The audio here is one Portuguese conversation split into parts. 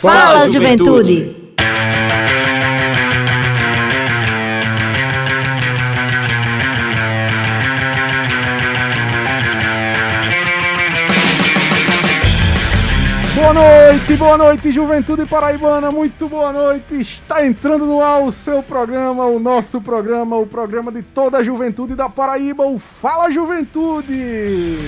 Fala, juventude. Boa noite, boa noite, Juventude Paraibana, muito boa noite. Está entrando no ar o seu programa, o nosso programa, o programa de toda a juventude da Paraíba, o Fala Juventude.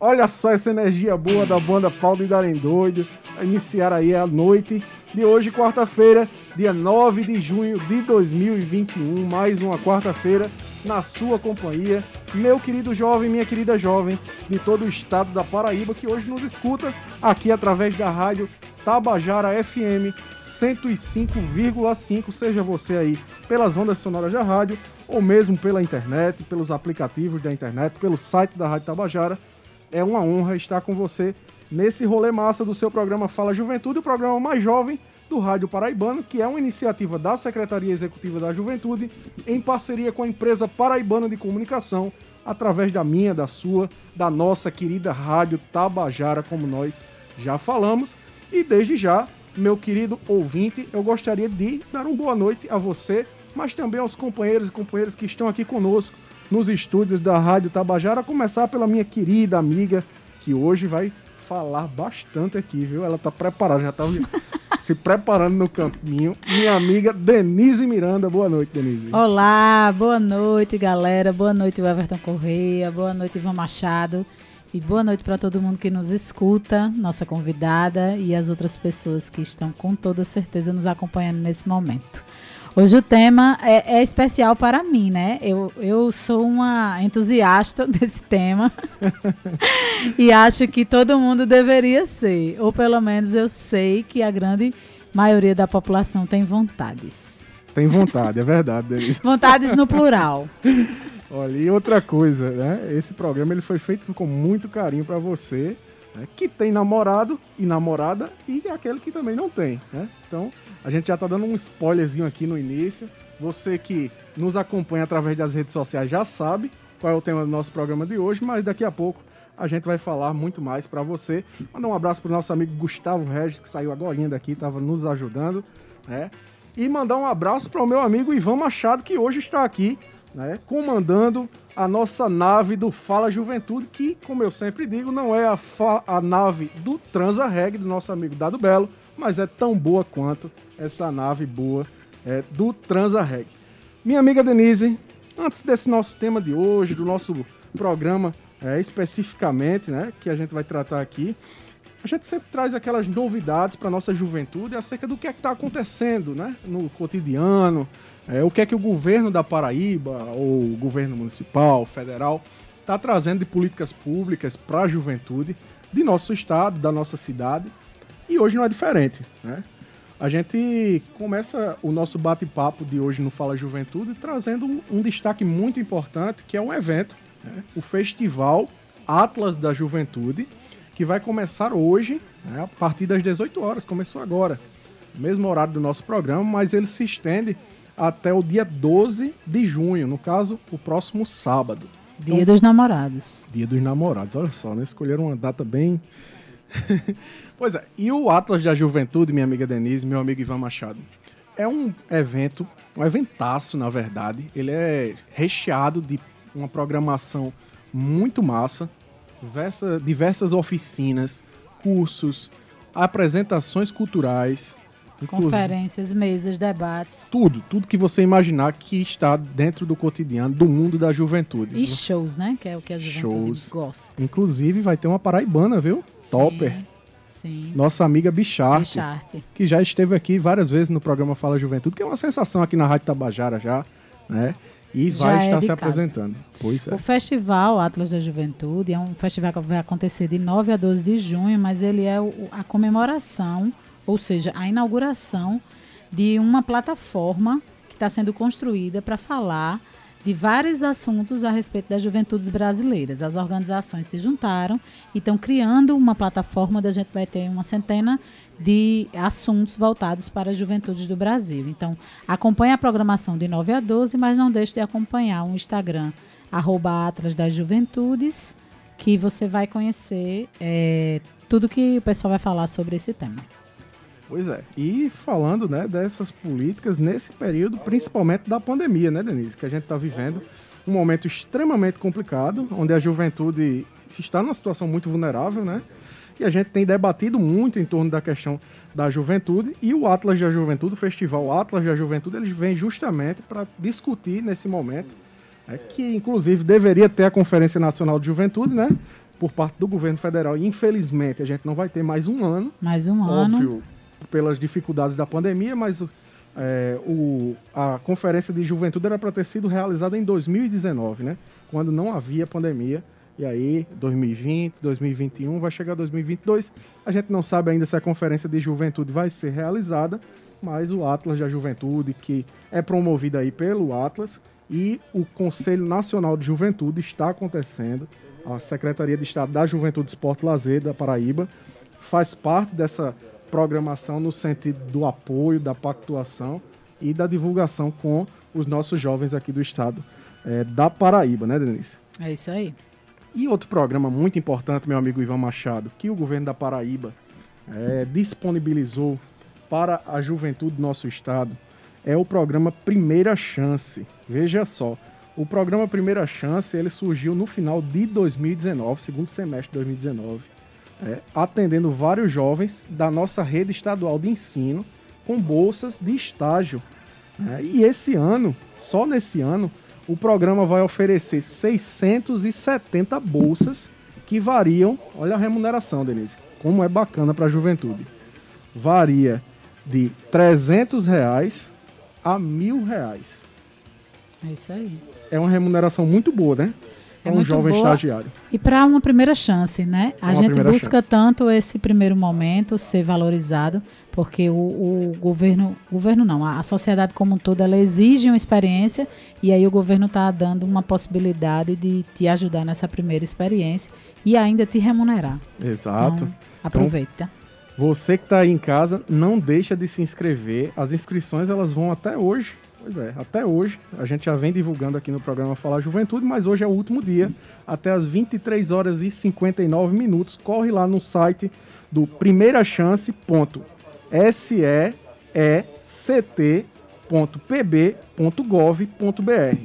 Olha só essa energia boa da banda Paulo e Darem Doido. Iniciar aí a noite de hoje, quarta-feira, dia 9 de junho de 2021. Mais uma quarta-feira na sua companhia. Meu querido jovem, minha querida jovem de todo o estado da Paraíba que hoje nos escuta aqui através da rádio Tabajara FM 105,5. Seja você aí pelas ondas sonoras da rádio ou mesmo pela internet, pelos aplicativos da internet, pelo site da Rádio Tabajara. É uma honra estar com você nesse rolê massa do seu programa Fala Juventude, o programa mais jovem do Rádio Paraibano, que é uma iniciativa da Secretaria Executiva da Juventude, em parceria com a empresa Paraibana de Comunicação, através da minha, da sua, da nossa querida Rádio Tabajara, como nós já falamos. E desde já, meu querido ouvinte, eu gostaria de dar uma boa noite a você, mas também aos companheiros e companheiras que estão aqui conosco nos estúdios da Rádio Tabajara, a começar pela minha querida amiga, que hoje vai falar bastante aqui, viu? Ela tá preparada, já tá se preparando no caminho. Minha amiga Denise Miranda. Boa noite, Denise. Olá, boa noite, galera. Boa noite, Everton Correia. Boa noite, Ivan Machado. E boa noite para todo mundo que nos escuta, nossa convidada e as outras pessoas que estão com toda certeza nos acompanhando nesse momento. Hoje o tema é, é, especial para mim, né? Eu, eu sou uma entusiasta desse tema e acho que todo mundo deveria ser, ou pelo menos eu sei que a grande maioria da população tem vontades. Tem vontade, é verdade, Denise. vontades no plural. Olha, e outra coisa, né? Esse programa ele foi feito com muito carinho para você, né? que tem namorado e namorada e aquele que também não tem, né? Então, a gente já tá dando um spoilerzinho aqui no início. Você que nos acompanha através das redes sociais já sabe qual é o tema do nosso programa de hoje, mas daqui a pouco a gente vai falar muito mais para você. Mandar um abraço pro nosso amigo Gustavo Regis, que saiu agora daqui, estava nos ajudando, né? E mandar um abraço para o meu amigo Ivan Machado, que hoje está aqui, né, comandando a nossa nave do Fala Juventude, que, como eu sempre digo, não é a, a nave do Transa Reg, do nosso amigo Dado Belo, mas é tão boa quanto essa nave boa é, do Transarreg. Minha amiga Denise, antes desse nosso tema de hoje, do nosso programa é, especificamente, né, que a gente vai tratar aqui, a gente sempre traz aquelas novidades para nossa juventude acerca do que é está acontecendo né, no cotidiano, é, o que é que o governo da Paraíba, ou o governo municipal, federal, está trazendo de políticas públicas para a juventude de nosso estado, da nossa cidade. E hoje não é diferente, né? A gente começa o nosso bate-papo de hoje no Fala Juventude trazendo um, destaque muito importante, que é um evento, né? o Festival Atlas da Juventude, que vai começar hoje, né? a partir das 18 horas, começou agora. Mesmo horário do nosso programa, mas ele se estende até o dia 12 de junho, no caso, o próximo sábado. Dia então, dos Namorados. Dia dos Namorados, olha só, né? Escolheram uma data bem pois é, e o Atlas da Juventude, minha amiga Denise, meu amigo Ivan Machado, é um evento, um eventaço, na verdade. Ele é recheado de uma programação muito massa, diversa, diversas oficinas, cursos, apresentações culturais, Conferências, mesas, debates. Tudo, tudo que você imaginar que está dentro do cotidiano, do mundo da juventude. E shows, né? Que é o que a juventude shows. gosta. Inclusive, vai ter uma paraibana, viu? Topper. Sim. Nossa amiga Bicharte, Bicharte, que já esteve aqui várias vezes no programa Fala Juventude, que é uma sensação aqui na Rádio Tabajara já, né? E vai é estar se casa. apresentando. Pois é. O Festival Atlas da Juventude é um festival que vai acontecer de 9 a 12 de junho, mas ele é a comemoração, ou seja, a inauguração de uma plataforma que está sendo construída para falar de vários assuntos a respeito das juventudes brasileiras. As organizações se juntaram e estão criando uma plataforma onde a gente vai ter uma centena de assuntos voltados para as juventudes do Brasil. Então, acompanhe a programação de 9 a 12, mas não deixe de acompanhar o Instagram, arroba das Juventudes, que você vai conhecer é, tudo que o pessoal vai falar sobre esse tema. Pois é. E falando né, dessas políticas nesse período, principalmente da pandemia, né, Denise? Que a gente está vivendo um momento extremamente complicado, onde a juventude está numa situação muito vulnerável, né? E a gente tem debatido muito em torno da questão da juventude e o Atlas da Juventude, o Festival Atlas da Juventude, eles vêm justamente para discutir nesse momento, né, que inclusive deveria ter a Conferência Nacional de Juventude, né? Por parte do governo federal. E infelizmente a gente não vai ter mais um ano. Mais um óbvio, ano. Pelas dificuldades da pandemia, mas é, o, a Conferência de Juventude era para ter sido realizada em 2019, né? Quando não havia pandemia. E aí, 2020, 2021, vai chegar 2022. A gente não sabe ainda se a Conferência de Juventude vai ser realizada, mas o Atlas da Juventude, que é promovido aí pelo Atlas, e o Conselho Nacional de Juventude está acontecendo. A Secretaria de Estado da Juventude, Esporte e Lazer da Paraíba faz parte dessa programação no sentido do apoio, da pactuação e da divulgação com os nossos jovens aqui do estado é, da Paraíba, né, Denise? É isso aí. E outro programa muito importante, meu amigo Ivan Machado, que o governo da Paraíba é, disponibilizou para a juventude do nosso estado, é o programa Primeira Chance. Veja só, o programa Primeira Chance ele surgiu no final de 2019, segundo semestre de 2019 é, atendendo vários jovens da nossa rede estadual de ensino com bolsas de estágio. É, e esse ano, só nesse ano, o programa vai oferecer 670 bolsas que variam. Olha a remuneração, Denise, como é bacana para a juventude. Varia de 300 reais a mil reais. É isso aí. É uma remuneração muito boa, né? É um jovem boa. estagiário. E para uma primeira chance, né? A uma gente busca chance. tanto esse primeiro momento ser valorizado, porque o, o, governo, governo não, a, a sociedade como um todo, ela exige uma experiência e aí o governo está dando uma possibilidade de te ajudar nessa primeira experiência e ainda te remunerar. Exato. Então, aproveita. Então, você que está aí em casa, não deixa de se inscrever. As inscrições elas vão até hoje Pois é, até hoje, a gente já vem divulgando aqui no programa Falar Juventude, mas hoje é o último dia, até as 23 horas e 59 minutos. Corre lá no site do primeirachance.secpt.pb.gov.br.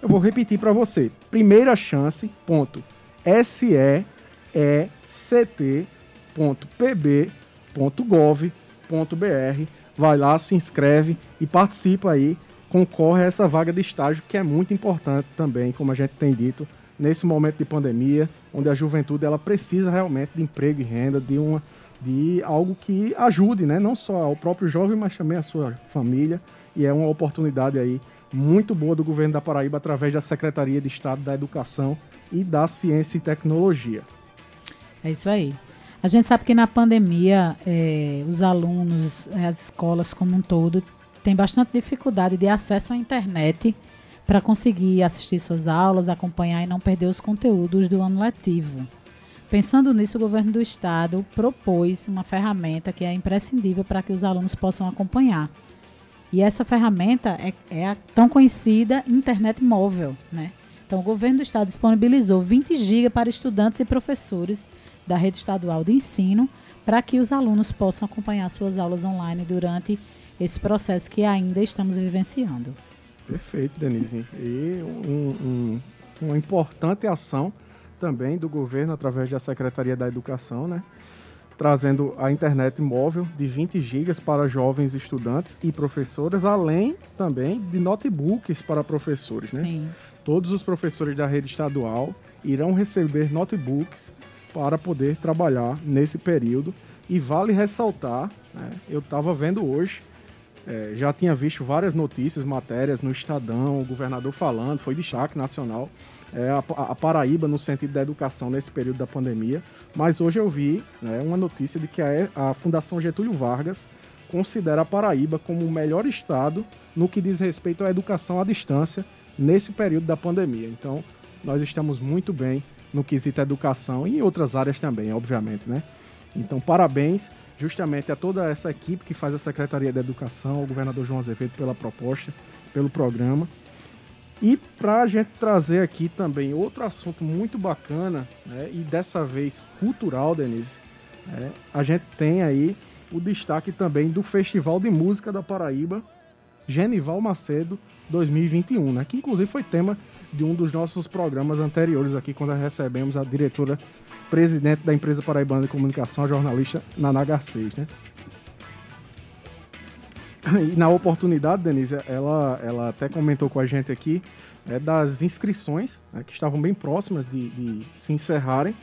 Eu vou repetir para você: primeirachance.secpt.pb.gov.br. Vai lá, se inscreve e participa aí concorre a essa vaga de estágio, que é muito importante também, como a gente tem dito, nesse momento de pandemia, onde a juventude ela precisa realmente de emprego e renda, de uma de algo que ajude, né, não só ao próprio jovem, mas também a sua família, e é uma oportunidade aí muito boa do governo da Paraíba através da Secretaria de Estado da Educação e da Ciência e Tecnologia. É isso aí. A gente sabe que na pandemia, é, os alunos, as escolas como um todo, tem bastante dificuldade de acesso à internet para conseguir assistir suas aulas, acompanhar e não perder os conteúdos do ano letivo. Pensando nisso, o governo do estado propôs uma ferramenta que é imprescindível para que os alunos possam acompanhar. E essa ferramenta é, é a tão conhecida internet móvel, né? Então, o governo do estado disponibilizou 20 GB para estudantes e professores da rede estadual de ensino para que os alunos possam acompanhar suas aulas online durante esse processo que ainda estamos vivenciando. Perfeito, Denise. E um, um, uma importante ação também do governo através da Secretaria da Educação, né? trazendo a internet móvel de 20 gigas para jovens estudantes e professoras, além também de notebooks para professores. Né? Sim. Todos os professores da rede estadual irão receber notebooks para poder trabalhar nesse período. E vale ressaltar, né? eu estava vendo hoje é, já tinha visto várias notícias, matérias no Estadão, o governador falando, foi destaque nacional, é, a, a, Paraíba no sentido da educação nesse período da pandemia. Mas hoje eu vi né, uma notícia de que a, a Fundação Getúlio Vargas considera a Paraíba como o melhor estado no que diz respeito à educação à distância nesse período da pandemia. Então, nós estamos muito bem no quesito educação e em outras áreas também, obviamente, né? Então, parabéns justamente a toda essa equipe que faz a Secretaria da Educação, ao governador João Azevedo pela proposta, pelo programa. E para a gente trazer aqui também outro assunto muito bacana, né, e dessa vez cultural, Denise, é, a gente tem aí o destaque também do Festival de Música da Paraíba, Genival Macedo 2021, né? Que inclusive foi tema de um dos nossos programas anteriores aqui, quando recebemos a diretora presidente da empresa paraibana de comunicação, a jornalista Naná Garcês, né? E na oportunidade, Denise, ela, ela até comentou com a gente aqui é, das inscrições, né, que estavam bem próximas de, de se encerrarem.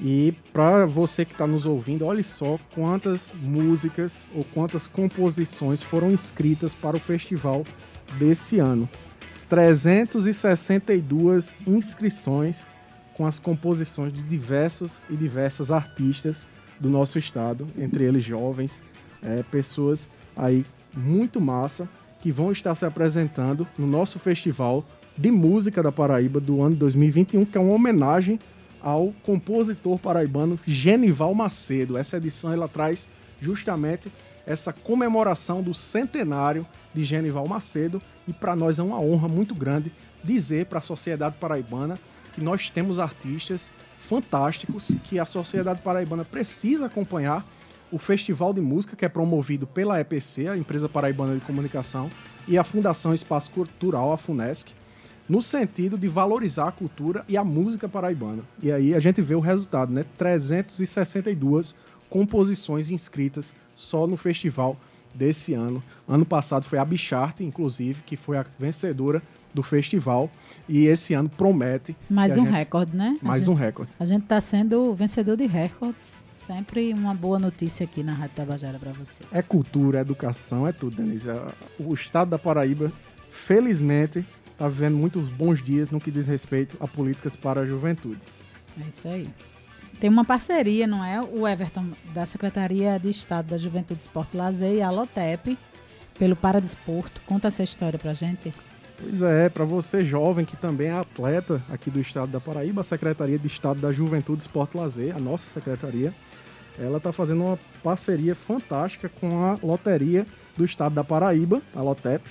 E para você que está nos ouvindo, olhe só quantas músicas ou quantas composições foram inscritas para o festival desse ano. 362 inscrições com as composições de diversos e diversas artistas do nosso estado, entre eles jovens, é, pessoas aí muito massa que vão estar se apresentando no nosso festival de música da Paraíba do ano 2021, que é uma homenagem ao compositor paraibano Genival Macedo. Essa edição ela traz justamente essa comemoração do centenário de Genival Macedo e para nós é uma honra muito grande dizer para a sociedade paraibana que nós temos artistas fantásticos que a sociedade paraibana precisa acompanhar o Festival de Música, que é promovido pela EPC, a Empresa Paraibana de Comunicação, e a Fundação Espaço Cultural, a FUNESC, no sentido de valorizar a cultura e a música paraibana. E aí a gente vê o resultado, né? 362 composições inscritas só no festival desse ano. Ano passado foi a Bicharte, inclusive, que foi a vencedora do festival. E esse ano promete. Mais um gente... recorde, né? Mais gente, um recorde. A gente está sendo vencedor de recordes. Sempre uma boa notícia aqui na Rádio Tabajara para você. É cultura, é educação, é tudo, Denise. O estado da Paraíba, felizmente, está vivendo muitos bons dias no que diz respeito a políticas para a juventude. É isso aí. Tem uma parceria, não é? O Everton, da Secretaria de Estado da Juventude, Esporte e Lazer e a Lotep, pelo Paradesporto. Conta essa história pra gente. Pois é, para você jovem que também é atleta aqui do estado da Paraíba, a Secretaria de Estado da Juventude, Esporte e Lazer, a nossa secretaria, ela está fazendo uma parceria fantástica com a Loteria do Estado da Paraíba, a Lotep,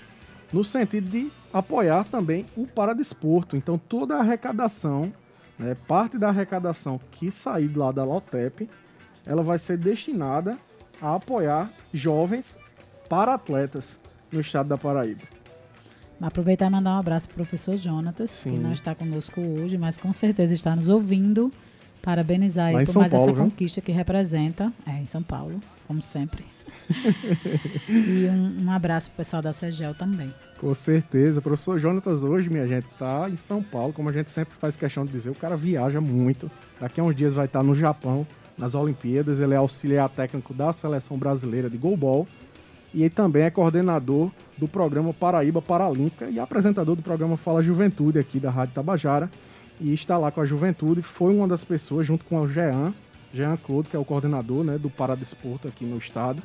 no sentido de apoiar também o paradesporto. Então toda a arrecadação, né, parte da arrecadação que sair lá da Lotep, ela vai ser destinada a apoiar jovens para atletas no estado da Paraíba. Aproveitar e mandar um abraço para o professor Jonatas, Sim. que não está conosco hoje, mas com certeza está nos ouvindo. Parabenizar aí por mais Paulo, essa viu? conquista que representa. É, em São Paulo, como sempre. E um, um abraço para o pessoal da Segel também. Com certeza. O professor Jonatas hoje, minha gente, está em São Paulo, como a gente sempre faz questão de dizer, o cara viaja muito. Daqui a uns dias vai estar no Japão, nas Olimpíadas. Ele é auxiliar técnico da Seleção Brasileira de Goalball e ele também é coordenador do programa Paraíba Paralímpica e apresentador do programa Fala Juventude aqui da Rádio Tabajara. E está lá com a juventude. Foi uma das pessoas, junto com o Jean, Jean Claude, que é o coordenador né, do Paradesporto aqui no estado,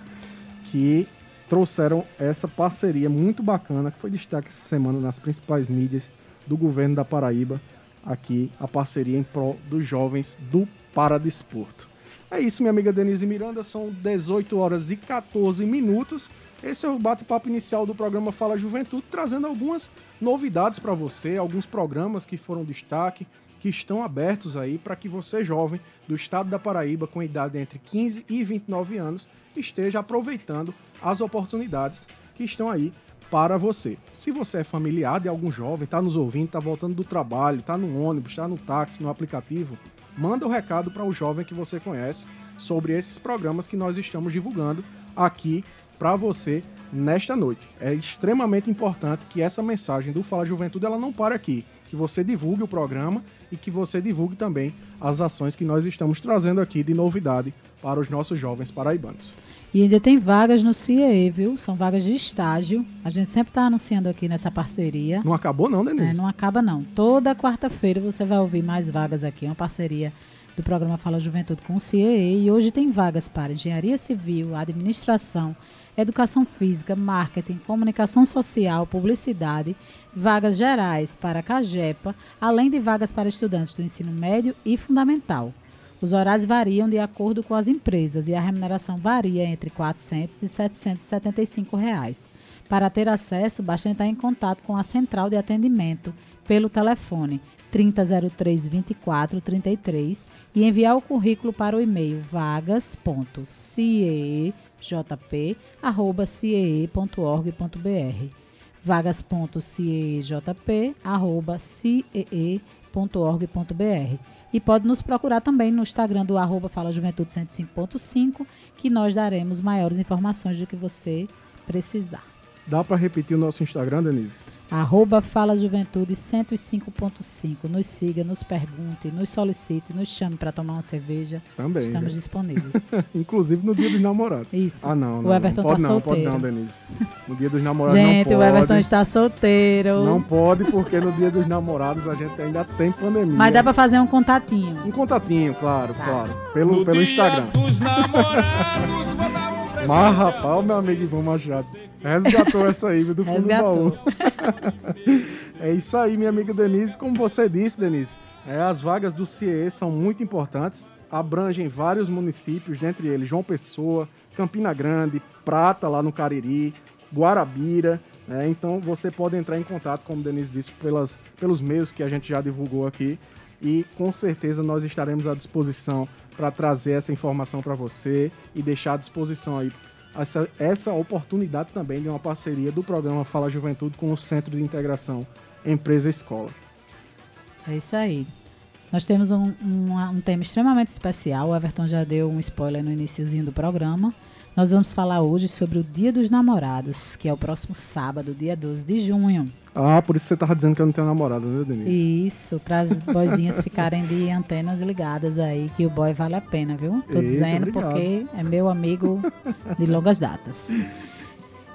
que trouxeram essa parceria muito bacana, que foi destaque essa semana nas principais mídias do governo da Paraíba, aqui a parceria em prol dos jovens do Paradesporto. É isso, minha amiga Denise Miranda, são 18 horas e 14 minutos. Esse é o bate-papo inicial do programa Fala Juventude, trazendo algumas novidades para você, alguns programas que foram destaque, que estão abertos aí para que você, jovem do estado da Paraíba, com idade entre 15 e 29 anos, esteja aproveitando as oportunidades que estão aí para você. Se você é familiar de algum jovem, está nos ouvindo, está voltando do trabalho, está no ônibus, está no táxi, no aplicativo, manda o um recado para o jovem que você conhece sobre esses programas que nós estamos divulgando aqui para você nesta noite. É extremamente importante que essa mensagem do Fala Juventude ela não pare aqui, que você divulgue o programa e que você divulgue também as ações que nós estamos trazendo aqui de novidade para os nossos jovens paraibanos. E ainda tem vagas no CIE, viu? São vagas de estágio. A gente sempre está anunciando aqui nessa parceria. Não acabou não, Denise? É, não acaba não. Toda quarta-feira você vai ouvir mais vagas aqui. É uma parceria do programa Fala Juventude com o CIE. E hoje tem vagas para engenharia civil, administração, educação física, marketing, comunicação social, publicidade, vagas gerais para a CAGEPA, além de vagas para estudantes do ensino médio e fundamental. Os horários variam de acordo com as empresas e a remuneração varia entre R$ 400 e 775 reais. Para ter acesso, basta entrar em contato com a central de atendimento pelo telefone 3003 2433 e enviar o currículo para o e-mail vagas.cie vagas.ciejp.org.br e pode nos procurar também no Instagram do arroba Fala Juventude 105.5, que nós daremos maiores informações do que você precisar. Dá para repetir o nosso Instagram, Denise? Arroba Fala Juventude 105.5. Nos siga, nos pergunte, nos solicite, nos chame para tomar uma cerveja. Também. Estamos né? disponíveis. Inclusive no dia dos namorados. Isso. Ah, não. não o Everton não pode tá não, solteiro. pode não, Denise. No dia dos namorados Gente, não pode. o Everton está solteiro. Não pode, porque no dia dos namorados a gente ainda tem pandemia. Mas dá para fazer um contatinho. Um contatinho, claro, Tá. claro. Pelo, No pelo dia Instagram. dos namorados, vou dar um. Mas, rapaz, meu amigo Ivan Machado resgatou essa aí, do fundo Resgatou. do baú. é isso aí, minha amiga Denise. Como você disse, Denise, é, as vagas do CIE são muito importantes, abrangem vários municípios, dentre eles João Pessoa, Campina Grande, Prata, lá no Cariri, Guarabira. né? Então você pode entrar em contato, como Denise disse, pelas, pelos meios que a gente já divulgou aqui. E com certeza nós estaremos à disposição para trazer essa informação para você e deixar à disposição aí essa, essa oportunidade também de uma parceria do programa Fala Juventude com o Centro de Integração Empresa Escola. É isso aí. Nós temos um, um, um tema extremamente especial. O Everton já deu um spoiler no iniciozinho do programa. Nós vamos falar hoje sobre o Dia dos Namorados, que é o próximo sábado, dia 12 de junho. Ah, por isso você tava dizendo que eu não tenho namorada, né, Denise? Isso, para as boizinhas ficarem de antenas ligadas aí, que o boy vale a pena, viu? Tô Eita, dizendo obrigado. porque é meu amigo de longas datas.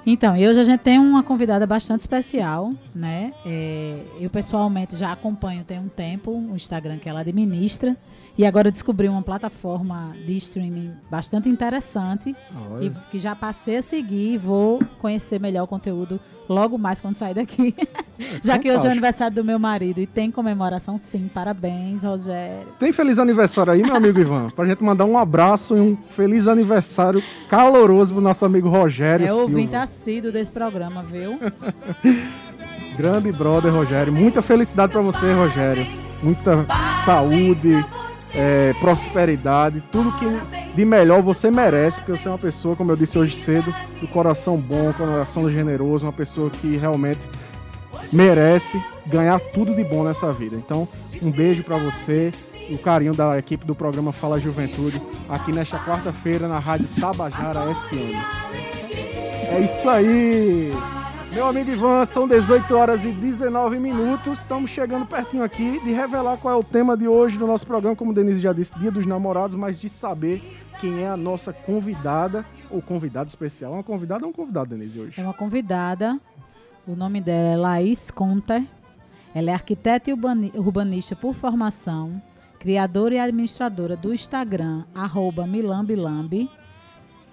Então, e hoje a gente tem uma convidada bastante especial, né? É, eu pessoalmente já acompanho tem um tempo o Instagram que ela administra e agora descobri uma plataforma de streaming bastante interessante Olha. e que já passei a seguir e vou conhecer melhor o conteúdo logo mais quando sair daqui. já que hoje é o aniversário do meu marido e tem comemoração sim. Parabéns, Rogério. Tem feliz aniversário aí, meu amigo Ivan? Pra gente mandar um abraço e um feliz aniversário caloroso pro nosso amigo Rogério É ouvinte Silva. assíduo desse programa, viu? Grande brother, Rogério. Muita felicidade pra você, Rogério. Muita saúde, é, prosperidade, tudo que de melhor você merece, porque você é uma pessoa, como eu disse hoje cedo, do coração bom, coração generoso, uma pessoa que realmente merece ganhar tudo de bom nessa vida. Então, um beijo pra você, o carinho da equipe do programa Fala Juventude, aqui nesta quarta-feira na Rádio Tabajara FM. É isso aí! Meu amigo Ivan, são 18 horas e 19 minutos. Estamos chegando pertinho aqui de revelar qual é o tema de hoje do nosso programa, como o Denise já disse, Dia dos Namorados, mas de saber quem é a nossa convidada ou convidado especial. Uma convidada ou um convidado, Denise, hoje? É uma convidada. O nome dela é Laís Conter. Ela é arquiteta e urbani- urbanista por formação, criadora e administradora do Instagram, arroba milambilambi,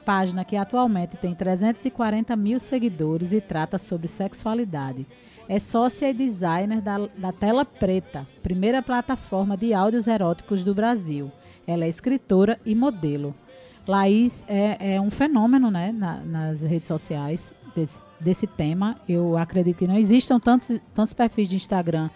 página que atualmente tem 340 mil seguidores e trata sobre sexualidade. É sócia e designer da, da Tela Preta, primeira plataforma de áudios eróticos do Brasil. Ela é escritora e modelo. Laís é, é um fenômeno né, na- nas redes sociais desse, desse tema. Eu acredito que não existam tantos, tantos perfis de Instagram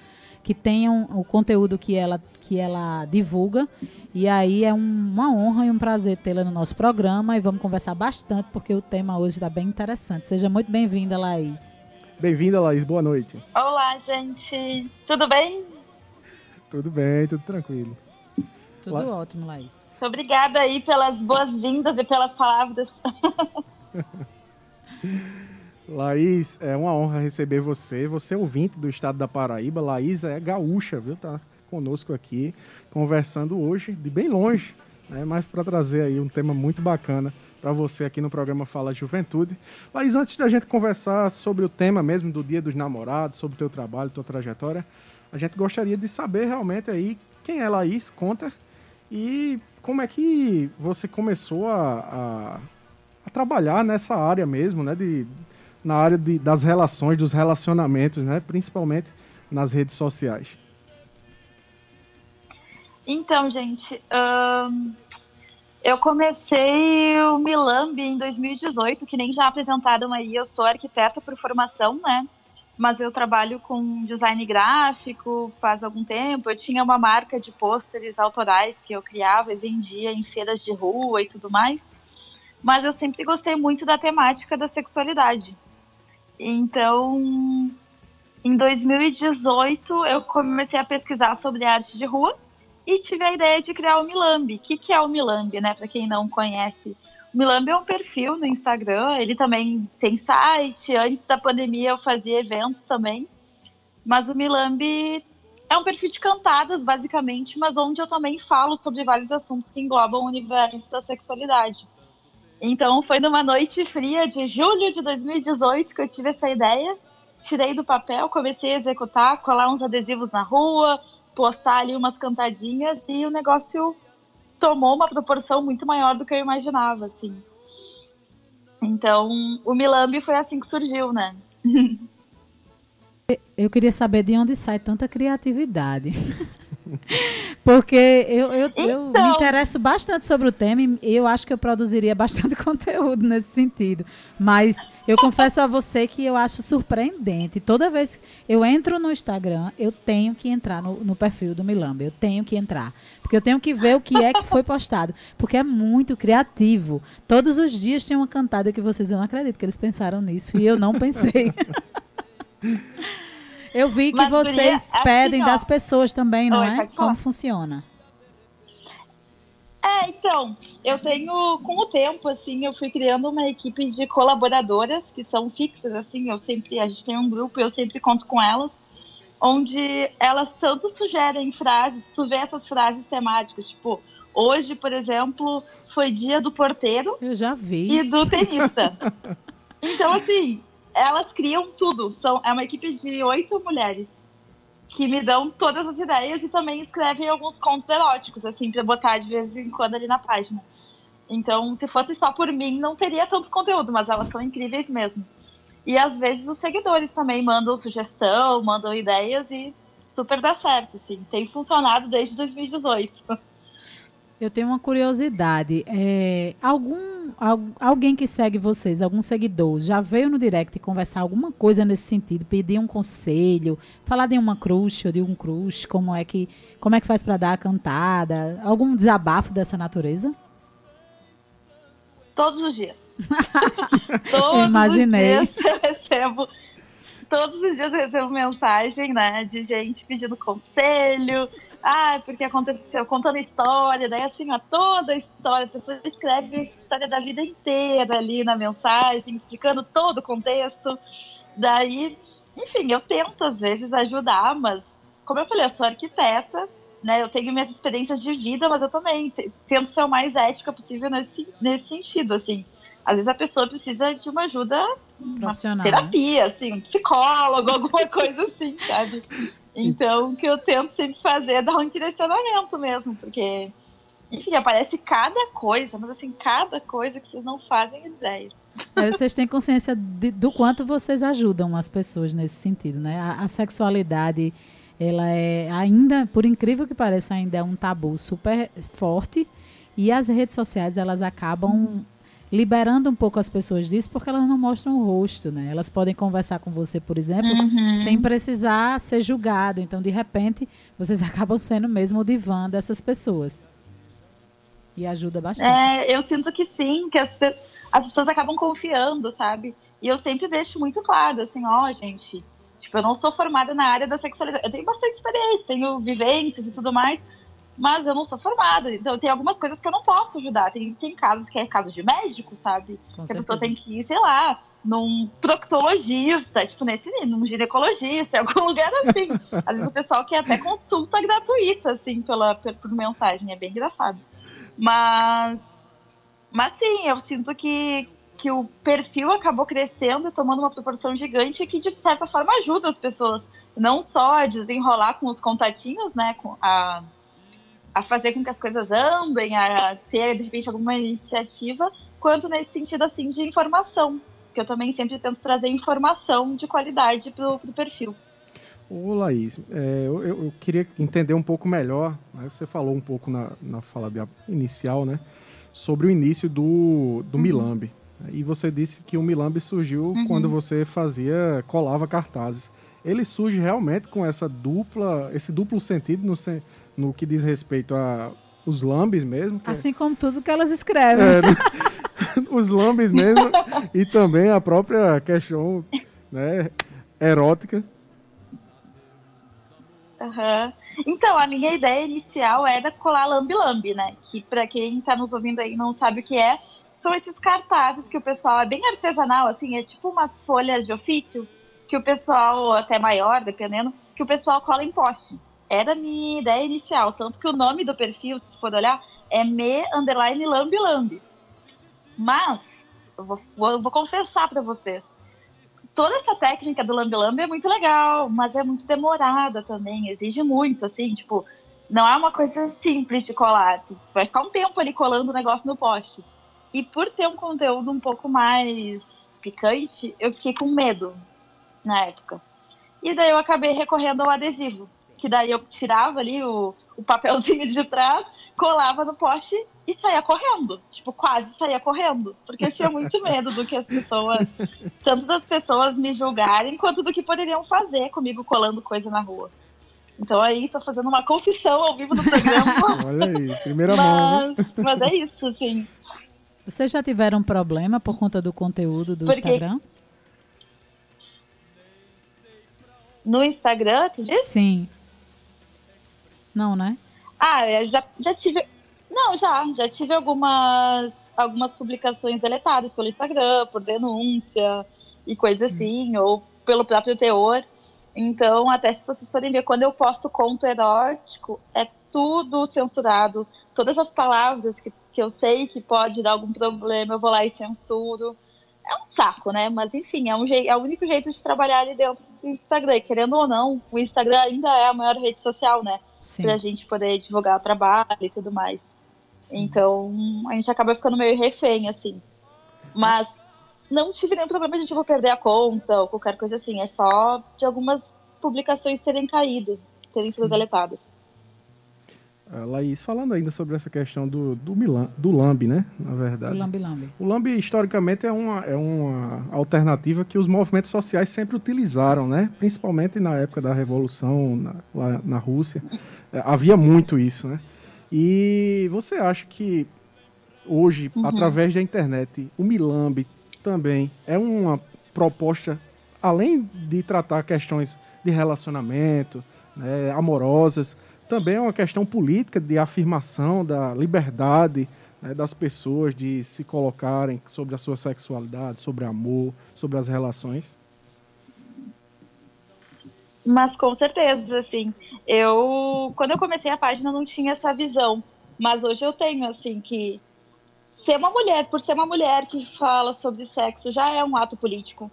que tenham o conteúdo que ela, que ela divulga. E aí é um- uma honra e um prazer tê-la no nosso programa e vamos conversar bastante porque o tema hoje está bem interessante. Seja muito bem-vinda, Laís. Bem-vinda, Laís. Boa noite. Olá, gente. Tudo bem? Tudo bem, tudo tranquilo. Tudo La- ótimo, Laís. Obrigada aí pelas boas-vindas e pelas palavras. Laís, é uma honra receber você. Você é ouvinte do estado da Paraíba. Laís é gaúcha, viu? Tá conosco aqui, conversando hoje de bem longe, né? mas para trazer aí um tema muito bacana para você aqui no programa Fala Juventude. Laís, antes da gente conversar sobre o tema mesmo do Dia dos Namorados, sobre o teu trabalho, tua trajetória, a gente gostaria de saber realmente aí quem é Laís Conter e como é que você começou a, a, a trabalhar nessa área mesmo, né? De, na área de, das relações, dos relacionamentos, né? Principalmente nas redes sociais. Então, gente, ahn, eu comecei o Milambi em 2018, que nem já apresentaram aí. Eu sou arquiteta por formação, né? Mas eu trabalho com design gráfico faz algum tempo. Eu tinha uma marca de pôsteres autorais que eu criava e vendia em feiras de rua e tudo mais. mas eu sempre gostei muito da temática da sexualidade. Então, em 2018, eu comecei a pesquisar sobre arte de rua e tive a ideia de criar o Milambi. O que, que é o Milambi, né? Para quem não conhece, o Milambi é um perfil no Instagram, ele também tem site. Antes da pandemia, eu fazia eventos também. Mas o Milambi é um perfil de cantadas, basicamente, mas onde eu também falo sobre vários assuntos que englobam o universo da sexualidade. Então, foi numa noite fria de julho de 2018 que eu tive essa ideia. Tirei do papel, comecei a executar, colar uns adesivos na rua, postar ali umas cantadinhas e o negócio tomou uma proporção muito maior do que eu imaginava, assim. Então, o Milambi foi assim que surgiu, né? Eu queria saber de onde sai tanta criatividade. Porque eu, eu, então... eu, me então. interesso bastante sobre o tema e eu acho que eu produziria bastante conteúdo nesse sentido. Mas eu confesso a você que eu acho surpreendente. Toda vez que eu entro no Instagram, eu tenho que entrar no, no perfil do Milamba. Eu tenho que entrar. Porque eu tenho que ver o que é que foi postado. Porque é muito criativo. Todos os dias tem uma cantada que vocês eu não acredito que eles pensaram nisso. E eu não pensei. Eu vi que Mas, vocês guria, pedem assim, das pessoas também, não Oi, é? Como funciona? É, então, eu tenho, com o tempo, assim, eu fui criando uma equipe de colaboradoras que são fixas, assim, eu sempre, a gente tem um grupo eu sempre conto com elas, onde elas tanto sugerem frases, tu vê essas frases temáticas, tipo, hoje, por exemplo, foi dia do porteiro. Eu já vi. E do tenista. então, assim, elas criam tudo. São, é uma equipe de oito mulheres que me dão todas as ideias e também escrevem alguns contos eróticos, assim, pra botar de vez em quando ali na página. Então, se fosse só por mim, não teria tanto conteúdo, mas elas são incríveis mesmo. E às vezes os seguidores também mandam sugestão, mandam ideias e super dá certo, assim. Tem funcionado desde 2018. Eu tenho uma curiosidade. É, algum, alguém que segue vocês, algum seguidor, já veio no direct conversar alguma coisa nesse sentido, pedir um conselho, falar de uma crush ou de um crush, como é que, como é que faz para dar a cantada? Algum desabafo dessa natureza? Todos os dias. todos imaginei. Os dias eu recebo, todos os dias eu recebo mensagem, né, de gente pedindo conselho, ah, porque aconteceu, contando a história, daí assim, ó, toda a história, a pessoa escreve a história da vida inteira ali na mensagem, explicando todo o contexto. Daí, enfim, eu tento às vezes ajudar, mas como eu falei, eu sou arquiteta, né? Eu tenho minhas experiências de vida, mas eu também tento ser o mais ética possível nesse, nesse sentido, assim. Às vezes a pessoa precisa de uma ajuda, uma né? terapia, assim, um psicólogo, alguma coisa assim, sabe? Então, o que eu tento sempre fazer é dar um direcionamento mesmo, porque, enfim, aparece cada coisa, mas assim, cada coisa que vocês não fazem ideia. É, vocês têm consciência de, do quanto vocês ajudam as pessoas nesse sentido, né? A, a, sexualidade, ela é ainda, por incrível que pareça, ainda é um tabu super forte e as redes sociais, elas acabam liberando um pouco as pessoas disso, porque elas não mostram o rosto, né? Elas podem conversar com você, por exemplo, uhum. sem precisar ser julgado. Então, de repente, vocês acabam sendo mesmo o divã dessas pessoas. E ajuda bastante. É, eu sinto que sim, que as, as pessoas acabam confiando, sabe? E eu sempre deixo muito claro, assim, ó, oh, gente, tipo, eu não sou formada na área da sexualidade. Eu tenho bastante experiência, tenho vivências e tudo mais, mas eu não sou formada. Então tem algumas coisas que eu não posso ajudar. Tem, tem casos que é casos de médico, sabe? Com que a pessoa tem que ir, sei lá, num proctologista, tipo, nesse num ginecologista, em algum lugar assim. Às vezes o pessoal quer até consulta gratuita, assim, pela, por, por mensagem. É bem engraçado. Mas. Mas sim, eu sinto que, que o perfil acabou crescendo e tomando uma proporção gigante que, de certa forma, ajuda as pessoas. Não só a desenrolar com os contatinhos, né? Com a a fazer com que as coisas andem, a ter, de repente, alguma iniciativa, quanto nesse sentido, assim, de informação. Que eu também sempre tento trazer informação de qualidade para o perfil. Ô, Laís, é, eu, eu, queria entender um pouco melhor, né, você falou um pouco na, na fala inicial, né, sobre o início do, do uhum. Milambi. E você disse que o Milambi surgiu uhum. quando você fazia, colava cartazes. Ele surge realmente com essa dupla, esse duplo sentido no, no que diz respeito a os lambes mesmo. Assim é... como tudo que elas escrevem. É, os lambes mesmo e também a própria questão né, erótica. Uhum. Então, a minha ideia inicial era colar lambi-lambi, né? Que para quem tá nos ouvindo aí não sabe o que é, são esses cartazes que o pessoal é bem artesanal, assim, é tipo umas folhas de ofício que o pessoal, até maior, dependendo, que o pessoal cola em poste. Era a minha ideia inicial, tanto que o nome do perfil, se tu for olhar, é me underline lambi lambi. Mas, eu vou, vou, vou confessar para vocês, toda essa técnica do lambi lambi é muito legal, mas é muito demorada também, exige muito, assim, tipo, não é uma coisa simples de colar. Tu vai ficar um tempo ali colando o negócio no poste. E por ter um conteúdo um pouco mais picante, eu fiquei com medo na época. E daí eu acabei recorrendo ao adesivo, que daí eu tirava ali o, o papelzinho de trás, colava no poste e saía correndo. Tipo, quase saía correndo. Porque eu tinha muito medo do que as pessoas, tanto das pessoas me julgarem, quanto do que poderiam fazer comigo colando coisa na rua. Então aí tô fazendo uma confissão ao vivo do programa. Olha aí, primeira mas, mão. Mas é isso, assim. Vocês já tiveram problema por conta do conteúdo do Porque- Instagram? No Instagram, tu disse? Sim. Não, né? Ah, eu já, já tive. Não, já. Já tive algumas, algumas publicações deletadas pelo Instagram, por denúncia e coisa assim, ou pelo próprio teor. Então, até se vocês forem ver, quando eu posto conto erótico, é tudo censurado. Todas as palavras que, que eu sei que pode dar algum problema, eu vou lá e censuro. É um saco, né? Mas enfim, é, um é o único jeito de trabalhar ali dentro do Instagram. Querendo ou não, o Instagram ainda é a maior rede social, né? Sim. pra gente poder divulgar o trabalho e tudo mais. Então, a gente acaba ficando meio refém, assim. Mas não tive nenhum problema de, tipo, perder a conta ou qualquer coisa assim. É só de algumas publicações terem caído, terem sido Sim. deletadas. Ah, Laís, falando ainda sobre essa questão do, do, Milan, do Lambi, né? Na Do verdade. lambi-lambi. O Lambi, historicamente, é uma, é uma alternativa que os movimentos sociais sempre utilizaram, né? Principalmente na época da Revolução, na, lá na Rússia. É, havia muito isso, né? E você acha que hoje, Uhum. através da internet, o Milambi também é uma proposta, além de tratar questões de relacionamento, né, amorosas, também é uma questão política de afirmação da liberdade né, das pessoas de se colocarem sobre a sua sexualidade, sobre amor, sobre as relações. Mas com certeza, assim, eu quando eu comecei a página não tinha essa visão, mas hoje eu tenho assim que ser uma mulher, por ser uma mulher que fala sobre sexo já é um ato político.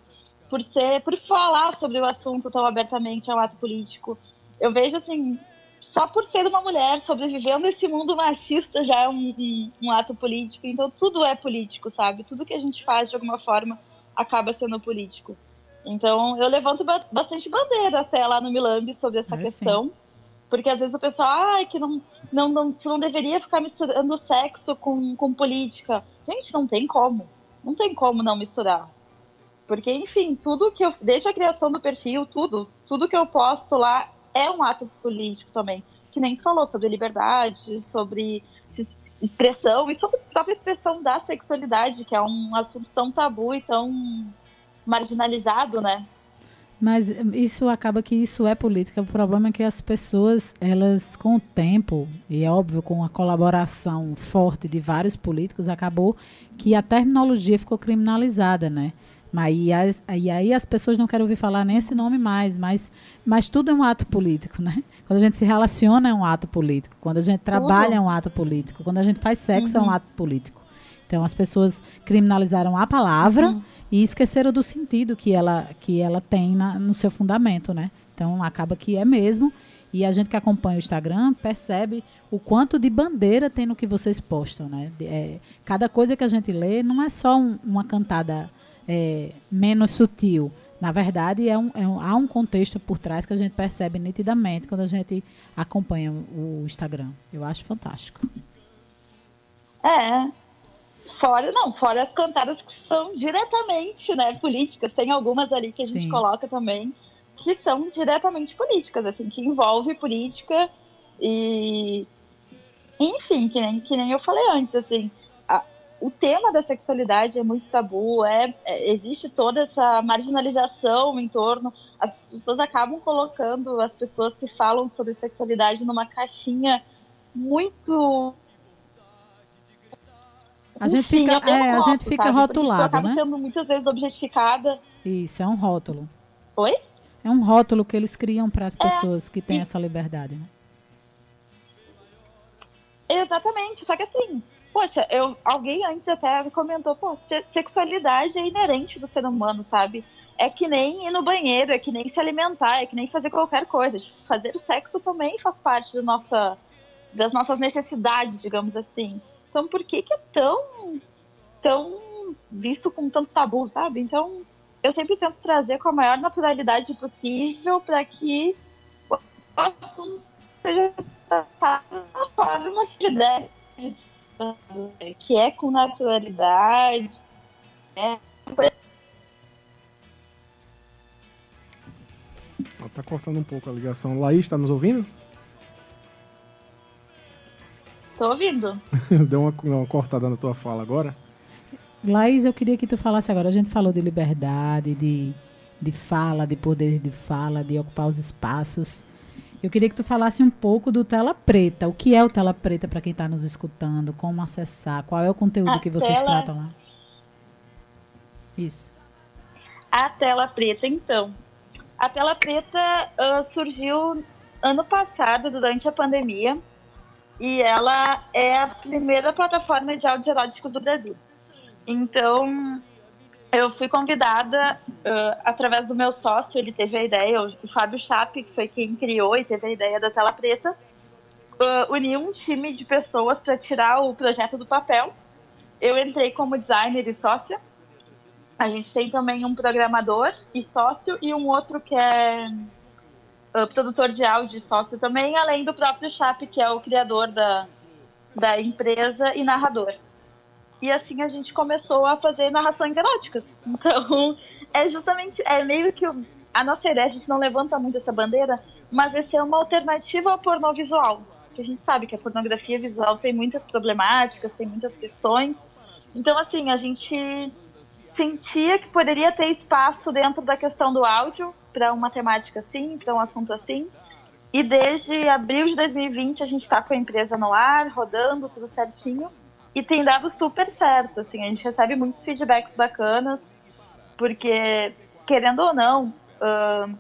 Por ser, por falar sobre o assunto tão abertamente é um ato político. Eu vejo assim, só por ser uma mulher sobrevivendo esse mundo machista já é um, um, um ato político. Então tudo é político, sabe? Tudo que a gente faz de alguma forma acaba sendo político. Então, eu levanto ba- bastante bandeira até lá no Milambi sobre essa É, sim. questão. Porque às vezes o pessoal, ai, que não, não, não, tu não deveria ficar misturando sexo com, com política. Gente, não tem como. Não tem como não misturar. Porque, enfim, tudo que eu. Desde a criação do perfil, tudo, tudo que eu posto lá é um ato político também. Que nem falou sobre liberdade, sobre es- expressão e sobre a própria expressão da sexualidade, que é um assunto tão tabu e tão marginalizado, né? Mas isso acaba que isso é política. O problema é que as pessoas, elas com o tempo, e é óbvio com a colaboração forte de vários políticos, acabou que a terminologia ficou criminalizada, né? Mas e, as- e aí as pessoas não querem ouvir falar nem esse nome mais, mas, mas tudo é um ato político, né? Quando a gente se relaciona é um ato político, quando a gente trabalha é um ato político, quando a gente faz sexo é um ato político. Então as pessoas criminalizaram a palavra e esqueceram do sentido que ela, que ela tem na- no seu fundamento, né? Então acaba que é mesmo. E a gente que acompanha o Instagram percebe o quanto de bandeira tem no que vocês postam, né? É, cada coisa que a gente lê não é só um- uma cantada é, menos sutil. Na verdade, é um, é um- há um contexto por trás que a gente percebe nitidamente quando a gente acompanha o Instagram. Eu acho fantástico. É. Fora, não, fora as cantadas que são diretamente, né, políticas. Tem algumas ali que a gente Sim. coloca também que são diretamente políticas, assim, que envolve política e enfim, que nem, que nem eu falei antes, assim, o tema da sexualidade é muito tabu, é, é, existe toda essa marginalização em torno. As pessoas acabam colocando as pessoas que falam sobre sexualidade numa caixinha muito. A gente Enfim, fica, é, a gente fica sabe? rotulado, né? sendo muitas vezes objetificada. Isso, é um rótulo. Oi? É um rótulo que eles criam para as é, pessoas que têm e... essa liberdade, né? Exatamente, só que assim, poxa, eu, alguém antes até comentou, pô, sexualidade é inerente do ser humano, sabe? É que nem ir no banheiro, é que nem se alimentar, é que nem fazer qualquer coisa. Fazer sexo também faz parte do nossa, das nossas necessidades, digamos assim. Então, por que, que é tão, tão visto com tanto tabu, sabe? Então, eu sempre tento trazer com a maior naturalidade possível para que o assunto seja tratado da forma que deve que é com naturalidade. É... Tá cortando um pouco a ligação. Laís, está nos ouvindo? Tô ouvindo. Deu uma, uma cortada na tua fala agora. Laís, eu queria que tu falasse agora. A gente falou de liberdade, de, de fala, de poder de fala, de ocupar os espaços. Eu queria que tu falasse um pouco do Tela Preta. O que é o Tela Preta para quem está nos escutando? Como acessar? Qual é o conteúdo a que vocês tela... tratam lá? Isso. A Tela Preta, então. A Tela Preta uh, surgiu ano passado, durante a pandemia, e ela é a primeira plataforma de áudio erótico do Brasil. Então, eu fui convidada uh, através do meu sócio, ele teve a ideia, o, Fábio Chape, que foi quem criou e teve a ideia da tela preta, uh, unir um time de pessoas para tirar o projeto do papel. Eu entrei como designer e sócia. A gente tem também um programador e sócio e um outro que é uh, produtor de áudio e sócio também, além do próprio Chape, que é o criador da, da empresa e narrador. E assim a gente começou a fazer narrações eróticas. Então, é justamente, é meio que a nossa ideia, a gente não levanta muito essa bandeira, mas essa é uma alternativa ao pornô visual. Que a gente sabe que a pornografia visual tem muitas problemáticas, tem muitas questões. Então, assim, a gente sentia que poderia ter espaço dentro da questão do áudio para uma temática assim, para um assunto assim. E desde abril de 2020 a gente está com a empresa no ar, rodando tudo certinho. E tem dado super certo, assim, a gente recebe muitos feedbacks bacanas, porque, querendo ou não, uh,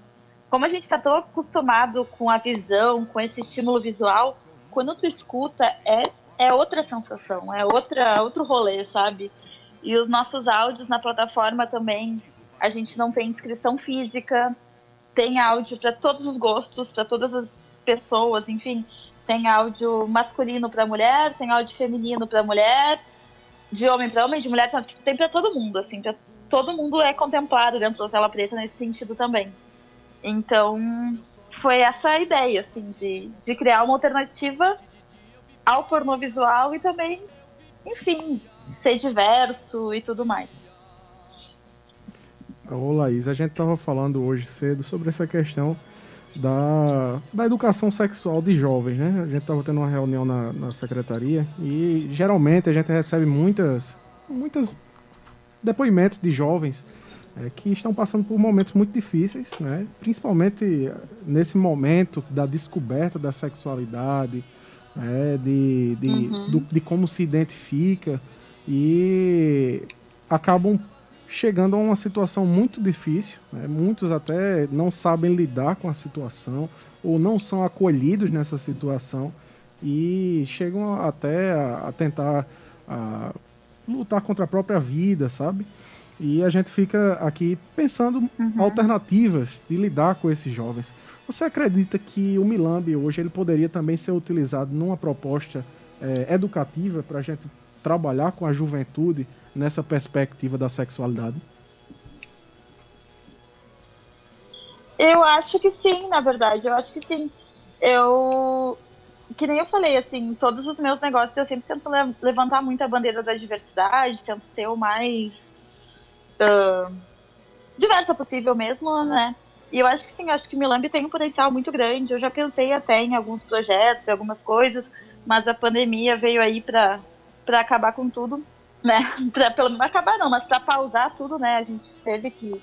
como a gente está tão acostumado com a visão, com esse estímulo visual, quando tu escuta, é, é outra sensação, é outra, outro rolê, sabe? E os nossos áudios na plataforma também, a gente não tem inscrição física, tem áudio para todos os gostos, para todas as pessoas, enfim. Tem áudio masculino para mulher, tem áudio feminino para mulher, de homem para homem, de mulher, tipo, tem para todo mundo, assim, pra, todo mundo é contemplado dentro da tela preta nesse sentido também. Então, foi essa a ideia, assim, de, de criar uma alternativa ao pornô visual e também, enfim, ser diverso e tudo mais. Ô Laís, a gente estava falando hoje cedo sobre essa questão da, da educação sexual de jovens, né? A gente estava tendo uma reunião na, na secretaria e geralmente a gente recebe muitas, muitas depoimentos de jovens é, que estão passando por momentos muito difíceis, né? Principalmente nesse momento da descoberta da sexualidade, né? de, de, uhum. do, de como se identifica e acabam chegando a uma situação muito difícil. Né? Muitos até não sabem lidar com a situação ou não são acolhidos nessa situação e chegam até a, a tentar a, lutar contra a própria vida, sabe? E a gente fica aqui pensando uhum. alternativas de lidar com esses jovens. Você acredita que o Milambi hoje ele poderia também ser utilizado numa proposta é, educativa para a gente trabalhar com a juventude nessa perspectiva da sexualidade? Eu acho que sim, na verdade. Eu acho que sim. Eu. Que nem eu falei, assim, todos os meus negócios eu sempre tento levantar muito a bandeira da diversidade, tento ser o mais uh, diversa possível mesmo, né? E eu acho que sim, acho que Milambi tem um potencial muito grande. Eu já pensei até em alguns projetos, algumas coisas, mas a pandemia veio aí para acabar com tudo. Né? Pra, pelo menos acabar não, mas para pausar tudo, né? A gente teve que,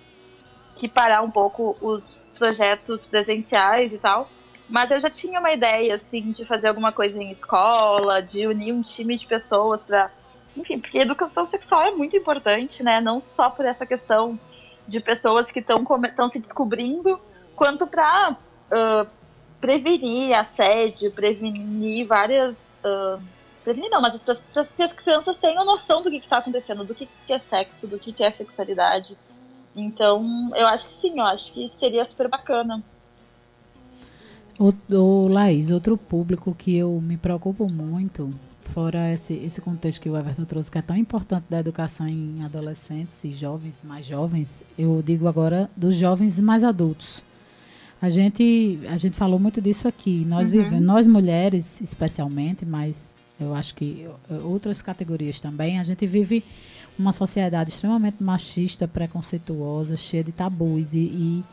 que parar um pouco os projetos presenciais e tal. Mas eu já tinha uma ideia, assim, de fazer alguma coisa em escola, de unir um time de pessoas para. Enfim, porque educação sexual é muito importante, né? Não só por essa questão de pessoas que estão se descobrindo, quanto para uh, prevenir assédio, prevenir várias. Uh, prevenir não, mas para que as crianças tenham noção do que está acontecendo, do que, que é sexo, do que, que é sexualidade. Então, eu acho que sim, eu acho que seria super bacana. O, o Laís, outro público que eu me preocupo muito, fora esse, esse contexto que o Everton trouxe, que é tão importante da educação em adolescentes e jovens, mais jovens, eu digo agora dos jovens mais adultos. A gente, a gente falou muito disso aqui. Nós uhum. vivemos, nós mulheres especialmente, mas eu acho que outras categorias também, a gente vive uma sociedade extremamente machista, preconceituosa, cheia de tabus. E, e,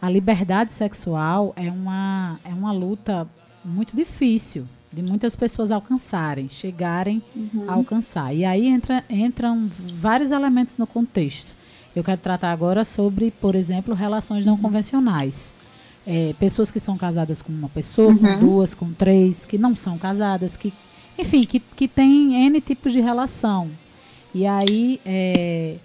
a liberdade sexual é uma, é uma luta muito difícil de muitas pessoas alcançarem, chegarem uhum. a alcançar. E aí entra, entram vários elementos no contexto. Eu quero tratar agora sobre, por exemplo, relações não uhum. convencionais. É, pessoas que são casadas com uma pessoa, uhum. com duas, com três, que não são casadas, que, enfim, que, que tem N tipos de relação. E aí, é,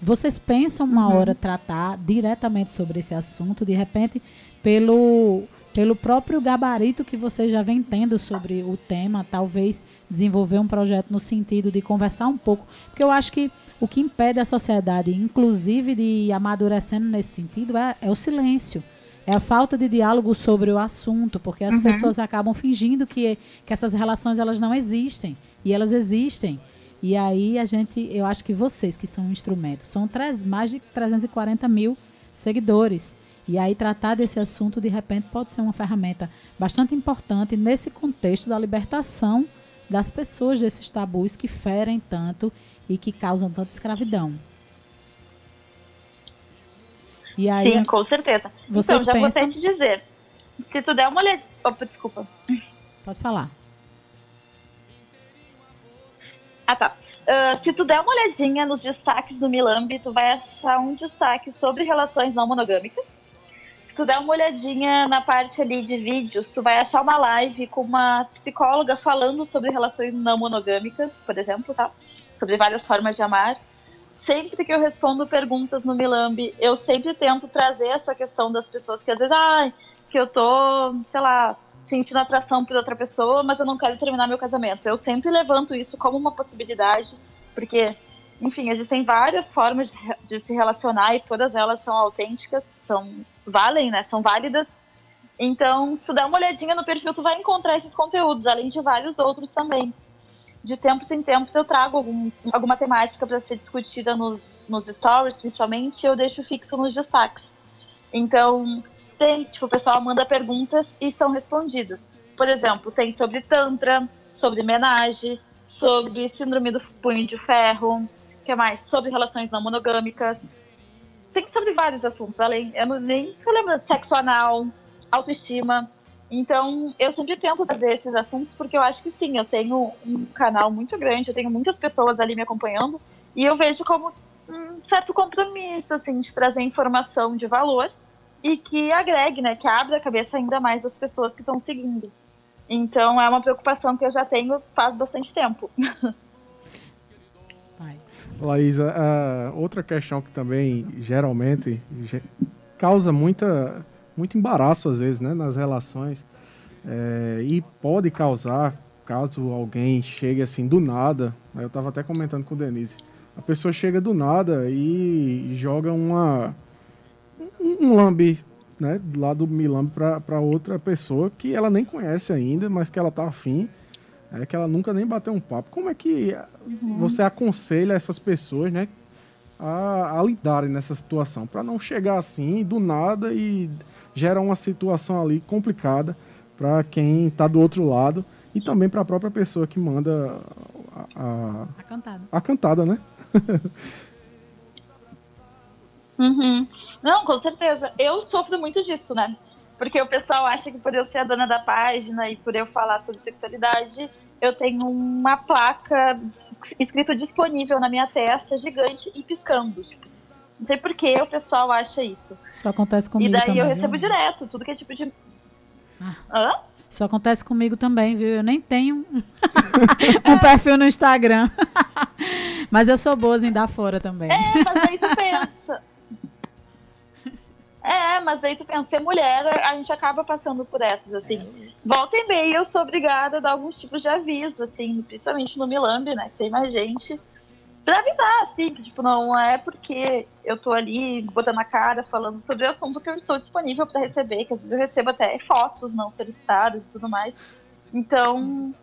vocês pensam uma uhum. hora tratar diretamente sobre esse assunto, de repente, pelo, pelo próprio gabarito que você já vem tendo sobre o tema, talvez desenvolver um projeto no sentido de conversar um pouco, porque eu acho que o que impede a sociedade, inclusive, de ir amadurecendo nesse sentido, é, é o silêncio. É a falta de diálogo sobre o assunto, porque as uhum. pessoas acabam fingindo que, que essas relações elas não existem. E elas existem. E aí a gente, eu acho que vocês que são um instrumento, são três, mais de 340 mil seguidores. E aí tratar desse assunto de repente pode ser uma ferramenta bastante importante nesse contexto da libertação das pessoas desses tabus que ferem tanto e que causam tanta escravidão. E aí, Sim, com certeza. Vocês então, já pensam... vou até te dizer. Se tu der uma olhada. Opa, desculpa. Pode falar. Ah, tá. Uh, se tu der uma olhadinha nos destaques do Milambi, tu vai achar um destaque sobre relações não monogâmicas. Se tu der uma olhadinha na parte ali de vídeos, tu vai achar uma live com uma psicóloga falando sobre relações não monogâmicas, por exemplo, tá? Sobre várias formas de amar. Sempre que eu respondo perguntas no Milambi, eu sempre tento trazer essa questão das pessoas que às vezes, ai, ah, que eu tô, sei lá, sentindo atração por outra pessoa, mas eu não quero terminar meu casamento. Eu sempre levanto isso como uma possibilidade, porque, enfim, existem várias formas de, se relacionar e todas elas são autênticas, são valem, né? São válidas. Então, se der uma olhadinha no perfil, tu vai encontrar esses conteúdos, além de vários outros também. De tempos em tempos eu trago algum, alguma temática para ser discutida nos, nos stories, principalmente, eu deixo fixo nos destaques. Então, tem, tipo, o pessoal manda perguntas e são respondidas. Por exemplo, tem sobre Tantra, sobre menage, sobre síndrome do punho de ferro, que mais? Sobre relações não monogâmicas. Tem sobre vários assuntos, além, eu nem tô lembrando, sexo anal, autoestima. Então, eu sempre tento trazer esses assuntos porque eu acho que sim, eu tenho um canal muito grande, eu tenho muitas pessoas ali me acompanhando e eu vejo como um certo compromisso, assim, de trazer informação de valor e que agregue, né, que abra a cabeça ainda mais das pessoas que estão seguindo. Então é uma preocupação que eu já tenho faz bastante tempo. Laísa, outra questão que também geralmente causa muita, muito embaraço às vezes né, nas relações. É, e pode causar caso alguém chegue assim do nada, eu estava até comentando com o Denise, a pessoa chega do nada e joga uma um lambe, né, lá do Milambe para outra pessoa que ela nem conhece ainda, mas que ela tá afim, é que ela nunca nem bateu um papo. Como é que uhum. você aconselha essas pessoas, né, a, a lidarem nessa situação, para não chegar assim do nada e gerar uma situação ali complicada para quem está do outro lado e também para a própria pessoa que manda a, a, a cantada. A cantada, né? Uhum. Não, com certeza. Eu sofro muito disso, né? Porque o pessoal acha que por eu ser a dona da página e por eu falar sobre sexualidade, eu tenho uma placa escrito disponível na minha testa, gigante e piscando. Tipo, não sei por que o pessoal acha isso. Isso acontece comigo e daí também. eu recebo viu? direto, tudo que é tipo de. Ah. Hã? Isso acontece comigo também, viu? Eu nem tenho um perfil no Instagram. Mas eu sou boa em dar fora também. É, mas aí tu pensa. É, mas aí tu pensa, ser mulher, a gente acaba passando por essas, assim. Volta e meia, eu sou obrigada a dar alguns tipos de aviso, assim, principalmente no Milambi, né, que tem mais gente, pra avisar, assim, que, tipo, não é porque eu tô ali botando a cara, falando sobre o assunto que eu estou disponível pra receber, que às vezes eu recebo até fotos não solicitadas e tudo mais. Então,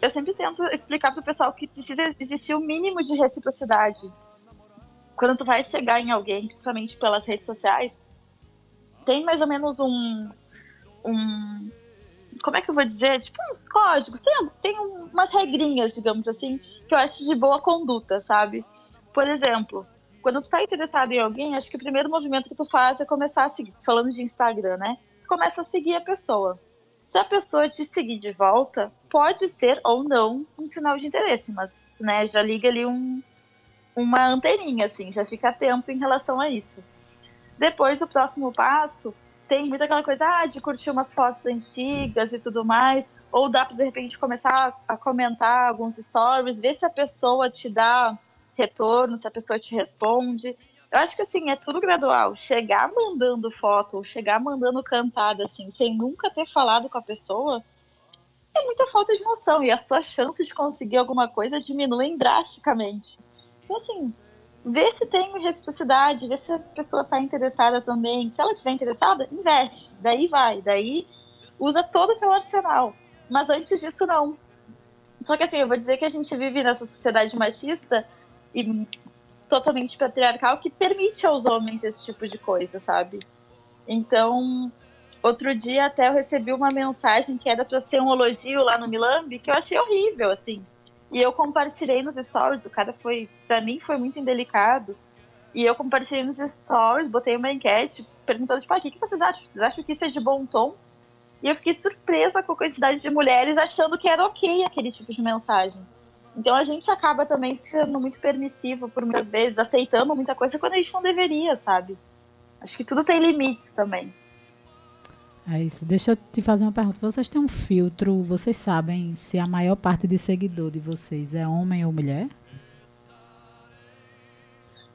eu sempre tento explicar pro pessoal que precisa existir o um mínimo de reciprocidade. Quando tu vai chegar em alguém, principalmente pelas redes sociais, tem mais ou menos um, um como é que eu vou dizer? Tipo uns códigos, tem, tem umas regrinhas, digamos assim, que eu acho de boa conduta, sabe? Por exemplo, quando tu tá interessado em alguém, acho que o primeiro movimento que tu faz é começar a seguir, falando de Instagram, né? Começa a seguir a pessoa. Se a pessoa te seguir de volta, pode ser ou não um sinal de interesse, mas, né, já liga ali um, uma anteninha, assim, já fica atento em relação a isso. Depois, o próximo passo tem muito aquela coisa ah, de curtir umas fotos antigas e tudo mais, ou dá para de repente começar a comentar alguns stories, ver se a pessoa te dá retorno, se a pessoa te responde. Eu acho que assim, é tudo gradual. Chegar mandando foto, chegar mandando cantada, assim, sem nunca ter falado com a pessoa, é muita falta de noção. E as tuas chances de conseguir alguma coisa diminuem drasticamente. Então, assim, vê se tem reciprocidade, vê se a pessoa está interessada também. Se ela estiver interessada, investe. Daí vai. Daí usa todo o teu arsenal. Mas antes disso, não. Só que assim, eu vou dizer que a gente vive nessa sociedade machista e totalmente patriarcal que permite aos homens esse tipo de coisa, sabe? Então, outro dia até eu recebi uma mensagem que era para ser um elogio lá no Milambi, que eu achei horrível, assim. E eu compartilhei nos stories, o cara foi, pra mim foi muito indelicado. E eu compartilhei nos stories, botei uma enquete perguntando, tipo, ah, o que, que vocês acham? Vocês acham que isso é de bom tom? E eu fiquei surpresa com a quantidade de mulheres achando que era ok aquele tipo de mensagem. Então a gente acaba também sendo muito permissivo por muitas vezes, aceitando muita coisa quando a gente não deveria, sabe? Acho que tudo tem limites também. É isso. Deixa eu te fazer uma pergunta. Vocês têm um filtro, vocês sabem se a maior parte de seguidor de vocês é homem ou mulher?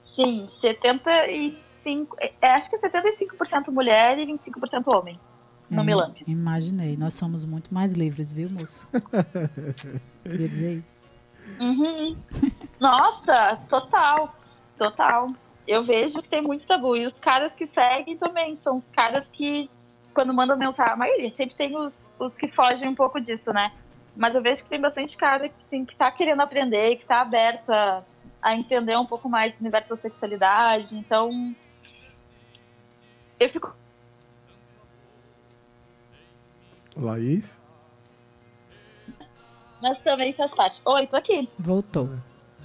Sim, 75. É, acho que é 75% mulher e 25% homem. No Hum, Milan. Imaginei. Nós somos muito mais livres, viu, moço? Queria dizer isso. Uhum. Nossa, total. Total. Eu vejo que tem muito tabu. E os caras que seguem também são caras que, quando mandam mensagem, a maioria, sempre tem os, os que fogem um pouco disso, né? Mas eu vejo que tem bastante cara que, assim, que tá querendo aprender, que tá aberto a, a entender um pouco mais do universo da sexualidade. Então, eu fico Laís? mas também faz parte. Oi, tô aqui. Voltou.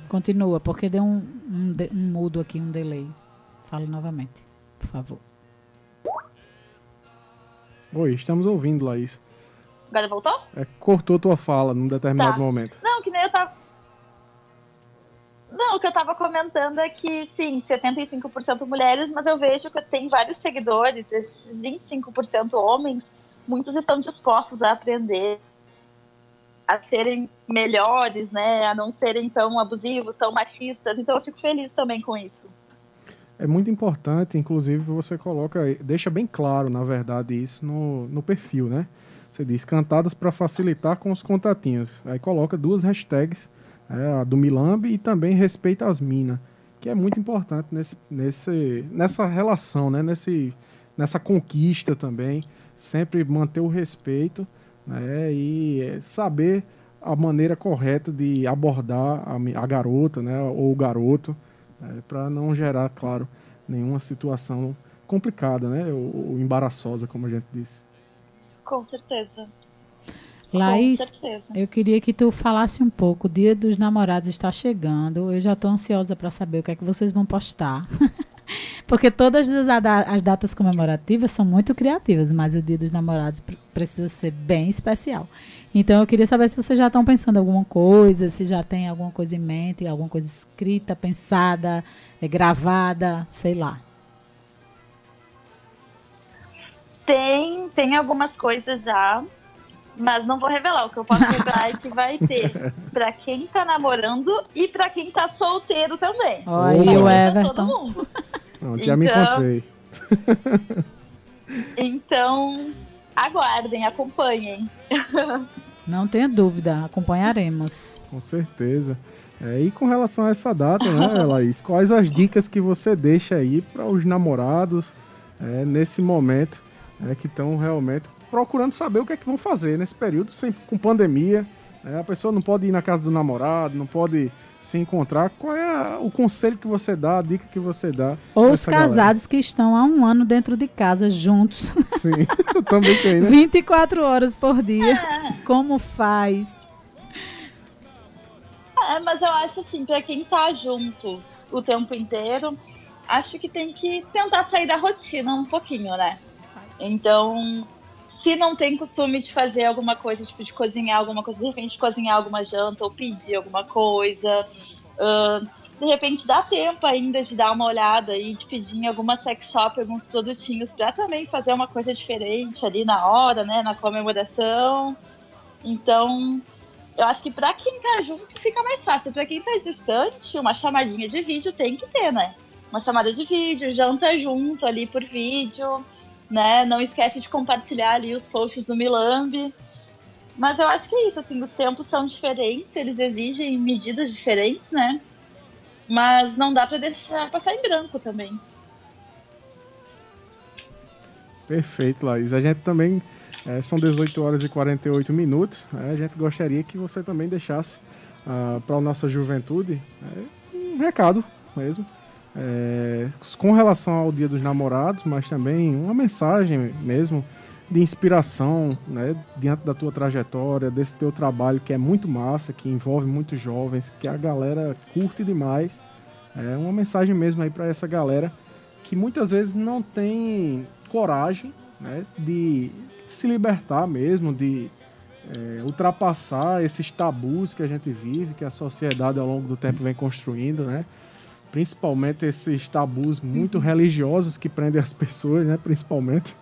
Continua, porque deu um, um, um mudo aqui, um delay. Fala novamente, por favor. Oi, estamos ouvindo, Laís. Agora voltou? É, cortou tua fala num determinado Tá. momento. Não, que nem eu tava. Não, o que eu tava comentando é que, sim, 75% mulheres, mas eu vejo que tem vários seguidores, esses 25% homens, muitos estão dispostos a aprender, a serem melhores, né? A não serem tão abusivos, tão machistas. Então eu fico feliz também com isso. É muito importante, inclusive, você coloca, deixa bem claro, na verdade, isso no, no perfil, né? Você diz cantadas para facilitar com os contatinhos. Aí coloca duas hashtags, né, a do Milambi e também respeita as minas, que é muito importante nesse, nesse, nessa relação, né? Nesse, nessa conquista também. Sempre manter o respeito né? e saber a maneira correta de abordar a, a garota né? ou o garoto para não gerar, claro, nenhuma situação complicada, né? Ou, ou embaraçosa, como a gente disse. Com certeza. Laís, eu queria que tu falasse um pouco. O Dia dos Namorados está chegando. Eu já estou ansiosa para saber o que é que vocês vão postar. Porque todas as, as, datas comemorativas são muito criativas, mas o Dia dos Namorados precisa ser bem especial. Então eu queria saber se vocês já estão pensando em alguma coisa, se já tem alguma coisa em mente, alguma coisa escrita, pensada, é, gravada, sei lá. Tem, tem algumas coisas já, mas não vou revelar. O que eu posso revelar é que vai ter para quem tá namorando e para quem tá solteiro também. Olha o Everton. Todo mundo. Não, já então, me encontrei. então, aguardem, acompanhem. Não tenha dúvida, acompanharemos. Com certeza. É, e com relação a essa data, né, Laís? Quais as dicas que você deixa aí para os namorados é, nesse momento é, que estão realmente procurando saber o que é que vão fazer nesse período, sempre com pandemia. Né? A pessoa não pode ir na casa do namorado, não pode se encontrar. Qual é a, o conselho que você dá, a dica que você dá? Ou os casados galera? que estão há um ano dentro de casa juntos. Sim, também tem, né? 24 horas por dia. É. Como faz? É, mas eu acho assim, para quem tá junto o tempo inteiro, acho que tem que tentar sair da rotina um pouquinho, né? Então, se não tem costume de fazer alguma coisa, tipo de cozinhar alguma coisa, de repente cozinhar alguma janta ou pedir alguma coisa, uh, de repente dá tempo ainda de dar uma olhada e de pedir em alguma sex shop alguns produtinhos para também fazer uma coisa diferente ali na hora, né, na comemoração. Então, eu acho que para quem tá junto fica mais fácil. Para quem tá distante, uma chamadinha de vídeo tem que ter, né? Uma chamada de vídeo, janta junto ali por vídeo né? Não esquece de compartilhar ali os posts do Milambi. Mas eu acho que é isso, assim, os tempos são diferentes, eles exigem medidas diferentes, né? Mas não dá para deixar passar em branco também. Perfeito, Laís. A gente também. É, são 18 horas e 48 minutos. Né? A gente gostaria que você também deixasse uh, para a nossa juventude é, um recado mesmo é, com relação ao Dia dos Namorados, mas também uma mensagem mesmo de inspiração, né, diante da tua trajetória, desse teu trabalho que é muito massa, que envolve muitos jovens, que a galera curte demais. É uma mensagem mesmo aí para essa galera que muitas vezes não tem coragem, né, de se libertar mesmo, de é, ultrapassar esses tabus que a gente vive, que a sociedade ao longo do tempo vem construindo, né? Principalmente esses tabus muito uhum. religiosos que prendem as pessoas, né, principalmente.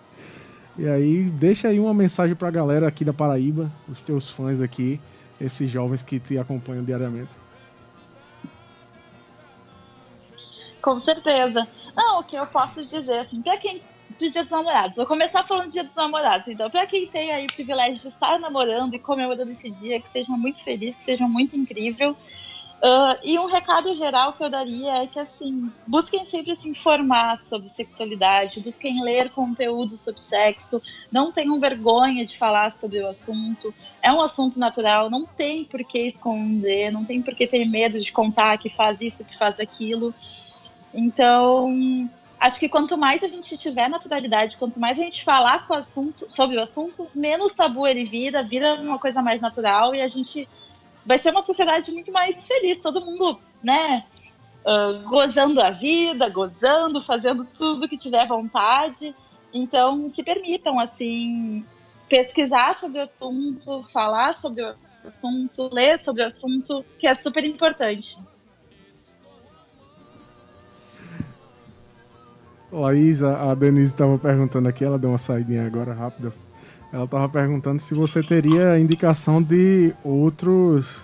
E aí, deixa aí uma mensagem para a galera aqui da Paraíba, os teus fãs aqui, esses jovens que te acompanham diariamente. Com certeza. Não, o que eu posso dizer, assim, para quem do Dia dos Namorados. Vou começar falando do Dia dos Namorados. Então, para quem tem aí o privilégio de estar namorando e comemorando esse dia, que sejam muito felizes, que sejam muito incrível. Uh, e um recado geral que eu daria é que, assim, busquem sempre se informar sobre sexualidade, busquem ler conteúdo sobre sexo, não tenham vergonha de falar sobre o assunto. É um assunto natural, não tem por que esconder, não tem por que ter medo de contar que faz isso, que faz aquilo. Então, acho que quanto mais a gente tiver naturalidade, quanto mais a gente falar com o assunto, sobre o assunto, menos tabu ele vira, vira uma coisa mais natural e a gente vai ser uma sociedade muito mais feliz, todo mundo, né? Uh, gozando a vida, gozando, fazendo tudo que tiver vontade. Então, se permitam, assim, pesquisar sobre o assunto, falar sobre o assunto, ler sobre o assunto, que é super importante. Laís, a Denise estava perguntando aqui, ela deu uma saidinha agora rápida ela estava perguntando se você teria indicação de outros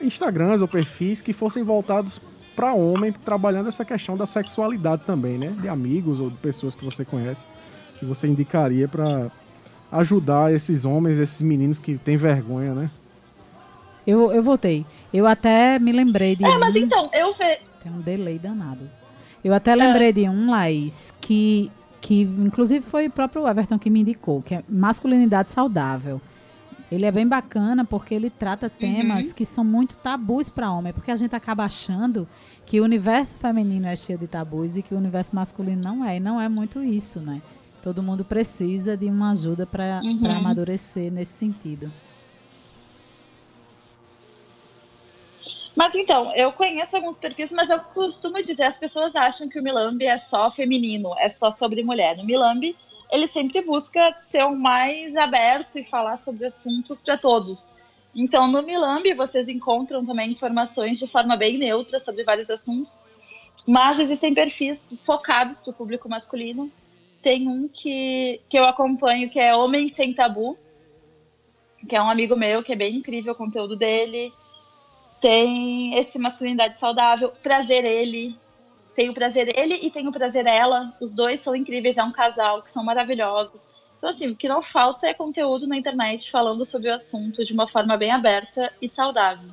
Instagrams ou perfis que fossem voltados para homem, trabalhando essa questão da sexualidade também, né? De amigos ou de pessoas que você conhece, que você indicaria para ajudar esses homens, esses meninos que têm vergonha, né? Eu, eu voltei. Eu até me lembrei de. É, um... mas então, eu ve... Tem um delay danado. Eu até lembrei é. de um, Laís, que que inclusive foi o próprio Everton que me indicou, que é masculinidade saudável. Ele é bem bacana porque ele trata temas uhum. que são muito tabus para homem, porque a gente acaba achando que o universo feminino é cheio de tabus e que o universo masculino não é, e não é muito isso, né? Todo mundo precisa de uma ajuda para uhum. amadurecer nesse sentido. Mas então, eu conheço alguns perfis, mas eu costumo dizer, as pessoas acham que o Milambi é só feminino, é só sobre mulher. No Milambi, ele sempre busca ser o mais aberto e falar sobre assuntos para todos. Então, no Milambi, vocês encontram também informações de forma bem neutra sobre vários assuntos, mas existem perfis focados para o público masculino. Tem um que, que eu acompanho, que é Homem Sem Tabu, que é um amigo meu, que é bem incrível o conteúdo dele. Tem esse Masculinidade Saudável, Prazer Ele. Tem o Prazer Ele e tem o Prazer Ela. Os dois são incríveis, é um casal que são maravilhosos. Então, assim, o que não falta é conteúdo na internet falando sobre o assunto de uma forma bem aberta e saudável.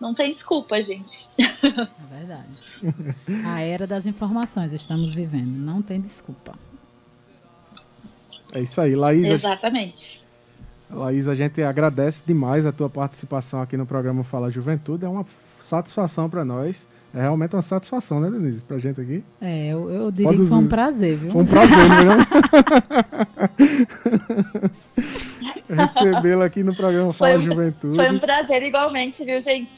Não tem desculpa, gente. É verdade. A era das informações estamos vivendo. Não tem desculpa. É isso aí, Laís. a- Exatamente. Laís, a gente agradece demais a tua participação aqui no programa Fala Juventude. É uma satisfação para nós. É realmente uma satisfação, né, Denise, pra gente aqui. É, eu, eu diria Pode que foi um prazer, viu? Foi um prazer, né? Recebê-la aqui no programa Fala Foi um- Juventude. Foi um prazer igualmente, viu, gente?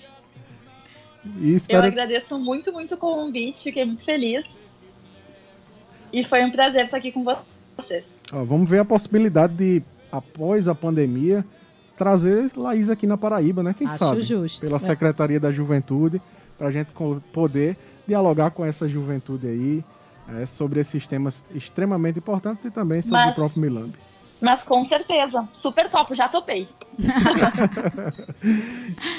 E Eu espero agradeço muito, muito o convite, fiquei muito feliz. E foi um prazer estar aqui com vocês. Ó, vamos ver a possibilidade de, após a pandemia, trazer Laís aqui na Paraíba, né? Quem Acho sabe? justo. Pela É. Secretaria da Juventude, para a gente poder dialogar com essa juventude aí é, sobre esses temas extremamente importantes e também sobre Mas- o próprio Milambi. Mas com certeza, super top, já topei.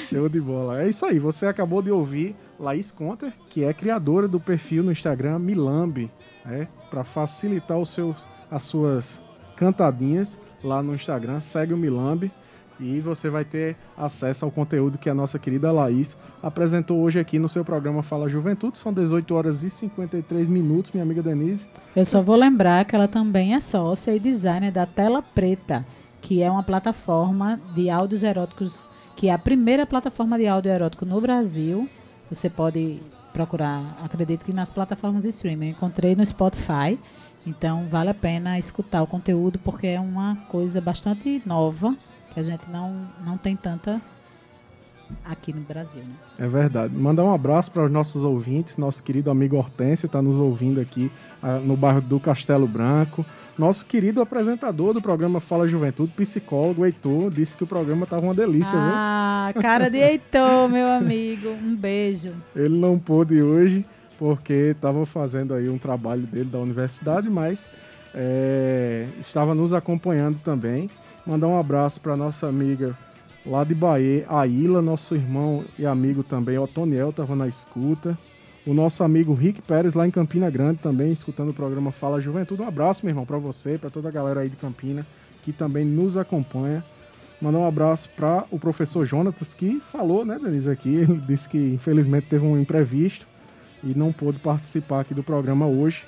Show de bola. É isso aí. Você acabou de ouvir Laís Conter, que é criadora do perfil no Instagram Milambi, né? Para facilitar os seus, as suas cantadinhas lá no Instagram. Segue o Milambi e você vai ter acesso ao conteúdo que a nossa querida Laís apresentou hoje aqui no seu programa Fala Juventude. São 18 horas e 53 minutos, minha amiga Denise. Eu só vou lembrar que ela também é sócia e designer da Tela Preta, que é uma plataforma de áudios eróticos, que é a primeira plataforma de áudio erótico no Brasil. Você pode procurar, acredito que nas plataformas de streaming. Eu encontrei no Spotify, então vale a pena escutar o conteúdo, porque é uma coisa bastante nova, que a gente não, não tem tanta aqui no Brasil. Né? É verdade. Mandar um abraço para os nossos ouvintes. Nosso querido amigo Hortêncio está nos ouvindo aqui ah, no bairro do Castelo Branco. Nosso querido apresentador do programa Fala Juventude, psicólogo Heitor, disse que o programa estava uma delícia, Ah, cara de Heitor, meu amigo. Um beijo. viu? Ele não pôde hoje porque estava fazendo aí um trabalho dele da universidade, mas é, estava nos acompanhando também. Mandar um abraço para nossa amiga lá de Bahia, a Ilha, nosso irmão e amigo também, Otoniel, estava na escuta. O nosso amigo Rick Pérez, lá em Campina Grande, também escutando o programa Fala Juventude. Um abraço, meu irmão, para você, para toda a galera aí de Campina que também nos acompanha. Mandar um abraço para o professor Jonatas, que falou, né, Denise, aqui. Ele disse que infelizmente teve um imprevisto e não pôde participar aqui do programa hoje,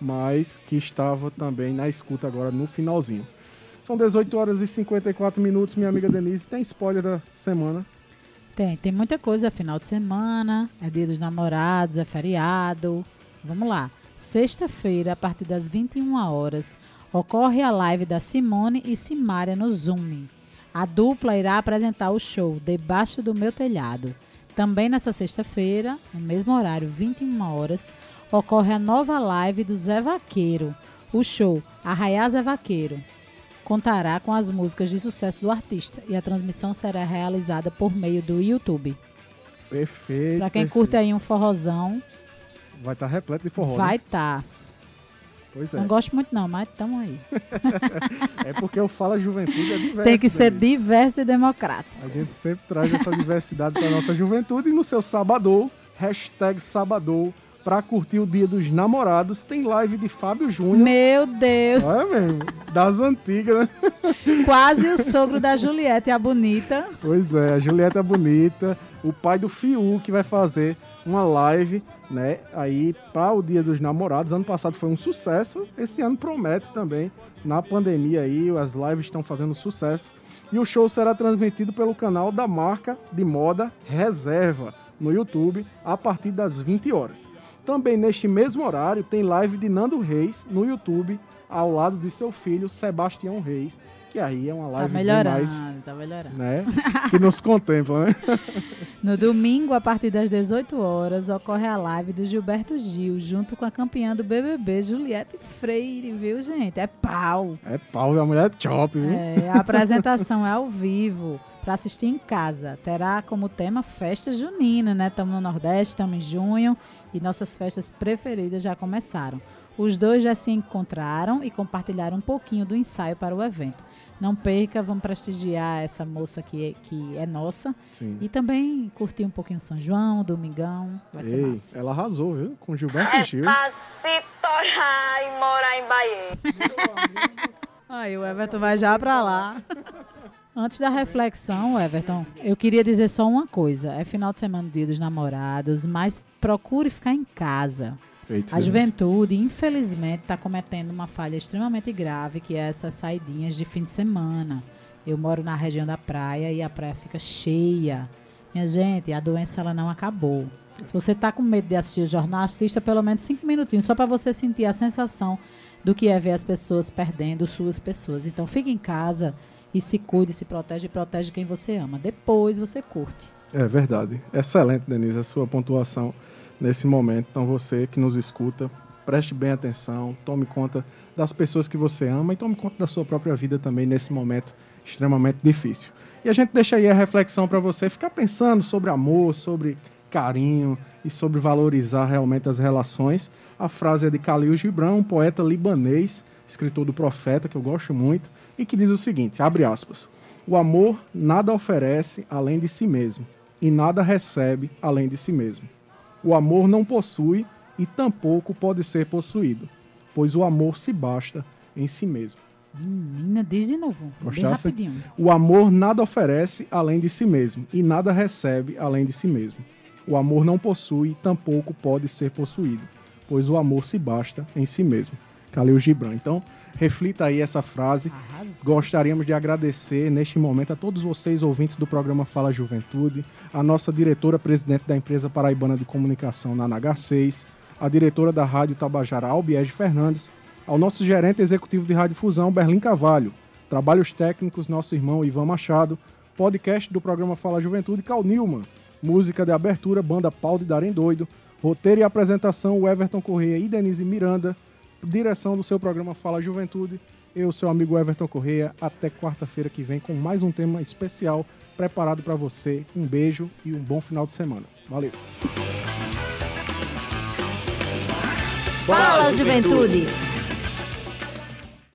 mas que estava também na escuta agora no finalzinho. São 18 horas e 54 minutos, minha amiga Denise. Tem spoiler da semana. Tem, tem muita coisa. É final de semana, é dia dos namorados, é feriado. Vamos lá. Sexta-feira, a partir das 21 horas, ocorre a live da Simone e Simária no Zoom. A dupla irá apresentar o show Debaixo do Meu Telhado. Também nessa sexta-feira, no mesmo horário, 21 horas, ocorre a nova live do Zé Vaqueiro. O show Arraiá Zé Vaqueiro contará com as músicas de sucesso do artista e a transmissão será realizada por meio do YouTube. Perfeito. Pra quem perfeito. curte aí um forrozão, Vai estar repleto de forró. vai né? tá. Pois é. Não gosto muito não, mas tamo aí. É porque eu falo juventude é diverso. Tem que ser diverso e democrático. A gente sempre traz essa diversidade para nossa juventude e no seu sabadou, hashtag sabadou, para curtir o dia dos namorados, tem live de Fábio Júnior. Meu Deus, Olha mesmo, das antigas, né? quase o sogro da Juliette, a bonita. Pois é, a Julieta Bonita, o pai do Fiu, que vai fazer uma live, né, aí para o Dia dos Namorados. Ano passado foi um sucesso, esse ano promete também. Na pandemia aí, as lives estão fazendo sucesso. E o show será transmitido pelo canal da marca de moda Reserva no YouTube a partir das 20 horas. Também neste mesmo horário tem live de Nando Reis no YouTube ao lado de seu filho, Sebastião Reis, que aí é uma Tá live bem melhorando, mais, tá melhorando. né, que nos contempla, né? No domingo, a partir das 18 horas, ocorre a live do Gilberto Gil, junto com a campeã do BBB, Juliette Freire, viu, gente? É pau. É pau, a mulher é chop, viu? É, a apresentação é ao vivo, para assistir em casa. Terá como tema festa junina, né? Estamos no Nordeste, estamos em junho e nossas festas preferidas já começaram. Os dois já se encontraram e compartilharam um pouquinho do ensaio para o evento. Não perca, vamos prestigiar essa moça que, que é nossa Sim. e também curtir um pouquinho São João, Domingão. Vai ser Ei, massa. ela arrasou, viu? Com Gilberto É Gil. pra se torrar e morar em Bahia. Aí o Everton vai já pra lá. Antes da reflexão, Everton, eu queria dizer só uma coisa. É final de semana do Dia dos Namorados, mas procure ficar em casa. Feito, A Denise. juventude, infelizmente, está cometendo uma falha extremamente grave, que é essas saidinhas de fim de semana. Eu moro na região da praia e a praia fica cheia. Minha gente, a doença ela não acabou. Se você está com medo de assistir o jornal, assista pelo menos cinco minutinhos, só para você sentir a sensação do que é ver as pessoas perdendo suas pessoas. Então, fique em casa e se cuide, se protege e protege quem você ama. Depois você curte. É verdade. Excelente, Denise, a sua pontuação nesse momento. Então, você que nos escuta, preste bem atenção, tome conta das pessoas que você ama e tome conta da sua própria vida também nesse momento extremamente difícil. E a gente deixa aí a reflexão para você ficar pensando sobre amor, sobre carinho e sobre valorizar realmente as relações. A frase é de Khalil Gibran, um poeta libanês, escritor do Profeta, que eu gosto muito, e que diz o seguinte, abre aspas, o amor nada oferece além de si mesmo, e nada recebe além de si mesmo. O amor não possui e tampouco pode ser possuído, pois o amor se basta em si mesmo. Menina, diz de novo. Bem Gostasse? rapidinho. O amor nada oferece além de si mesmo, e nada recebe além de si mesmo. O amor não possui e tampouco pode ser possuído, pois o amor se basta em si mesmo. Khalil Gibran. Então, reflita aí essa frase. Arrasou. Gostaríamos de agradecer neste momento a todos vocês, ouvintes do programa Fala Juventude, a nossa diretora presidente da empresa Paraibana de Comunicação na NH6, a diretora da Rádio Tabajara Albiege Fernandes, ao nosso gerente executivo de Rádio Fusão, Berlim Cavalho, trabalhos técnicos, nosso irmão Ivan Machado, podcast do programa Fala Juventude, Cal Nilman, música de abertura, banda Pau de Darem Doido, roteiro e apresentação, Everton Correia e Denise Miranda, direção do seu programa Fala Juventude, eu, seu amigo Everton Correia, até quarta-feira que vem com mais um tema especial preparado para você. Um beijo e um bom final de semana. Valeu! Fala, juventude.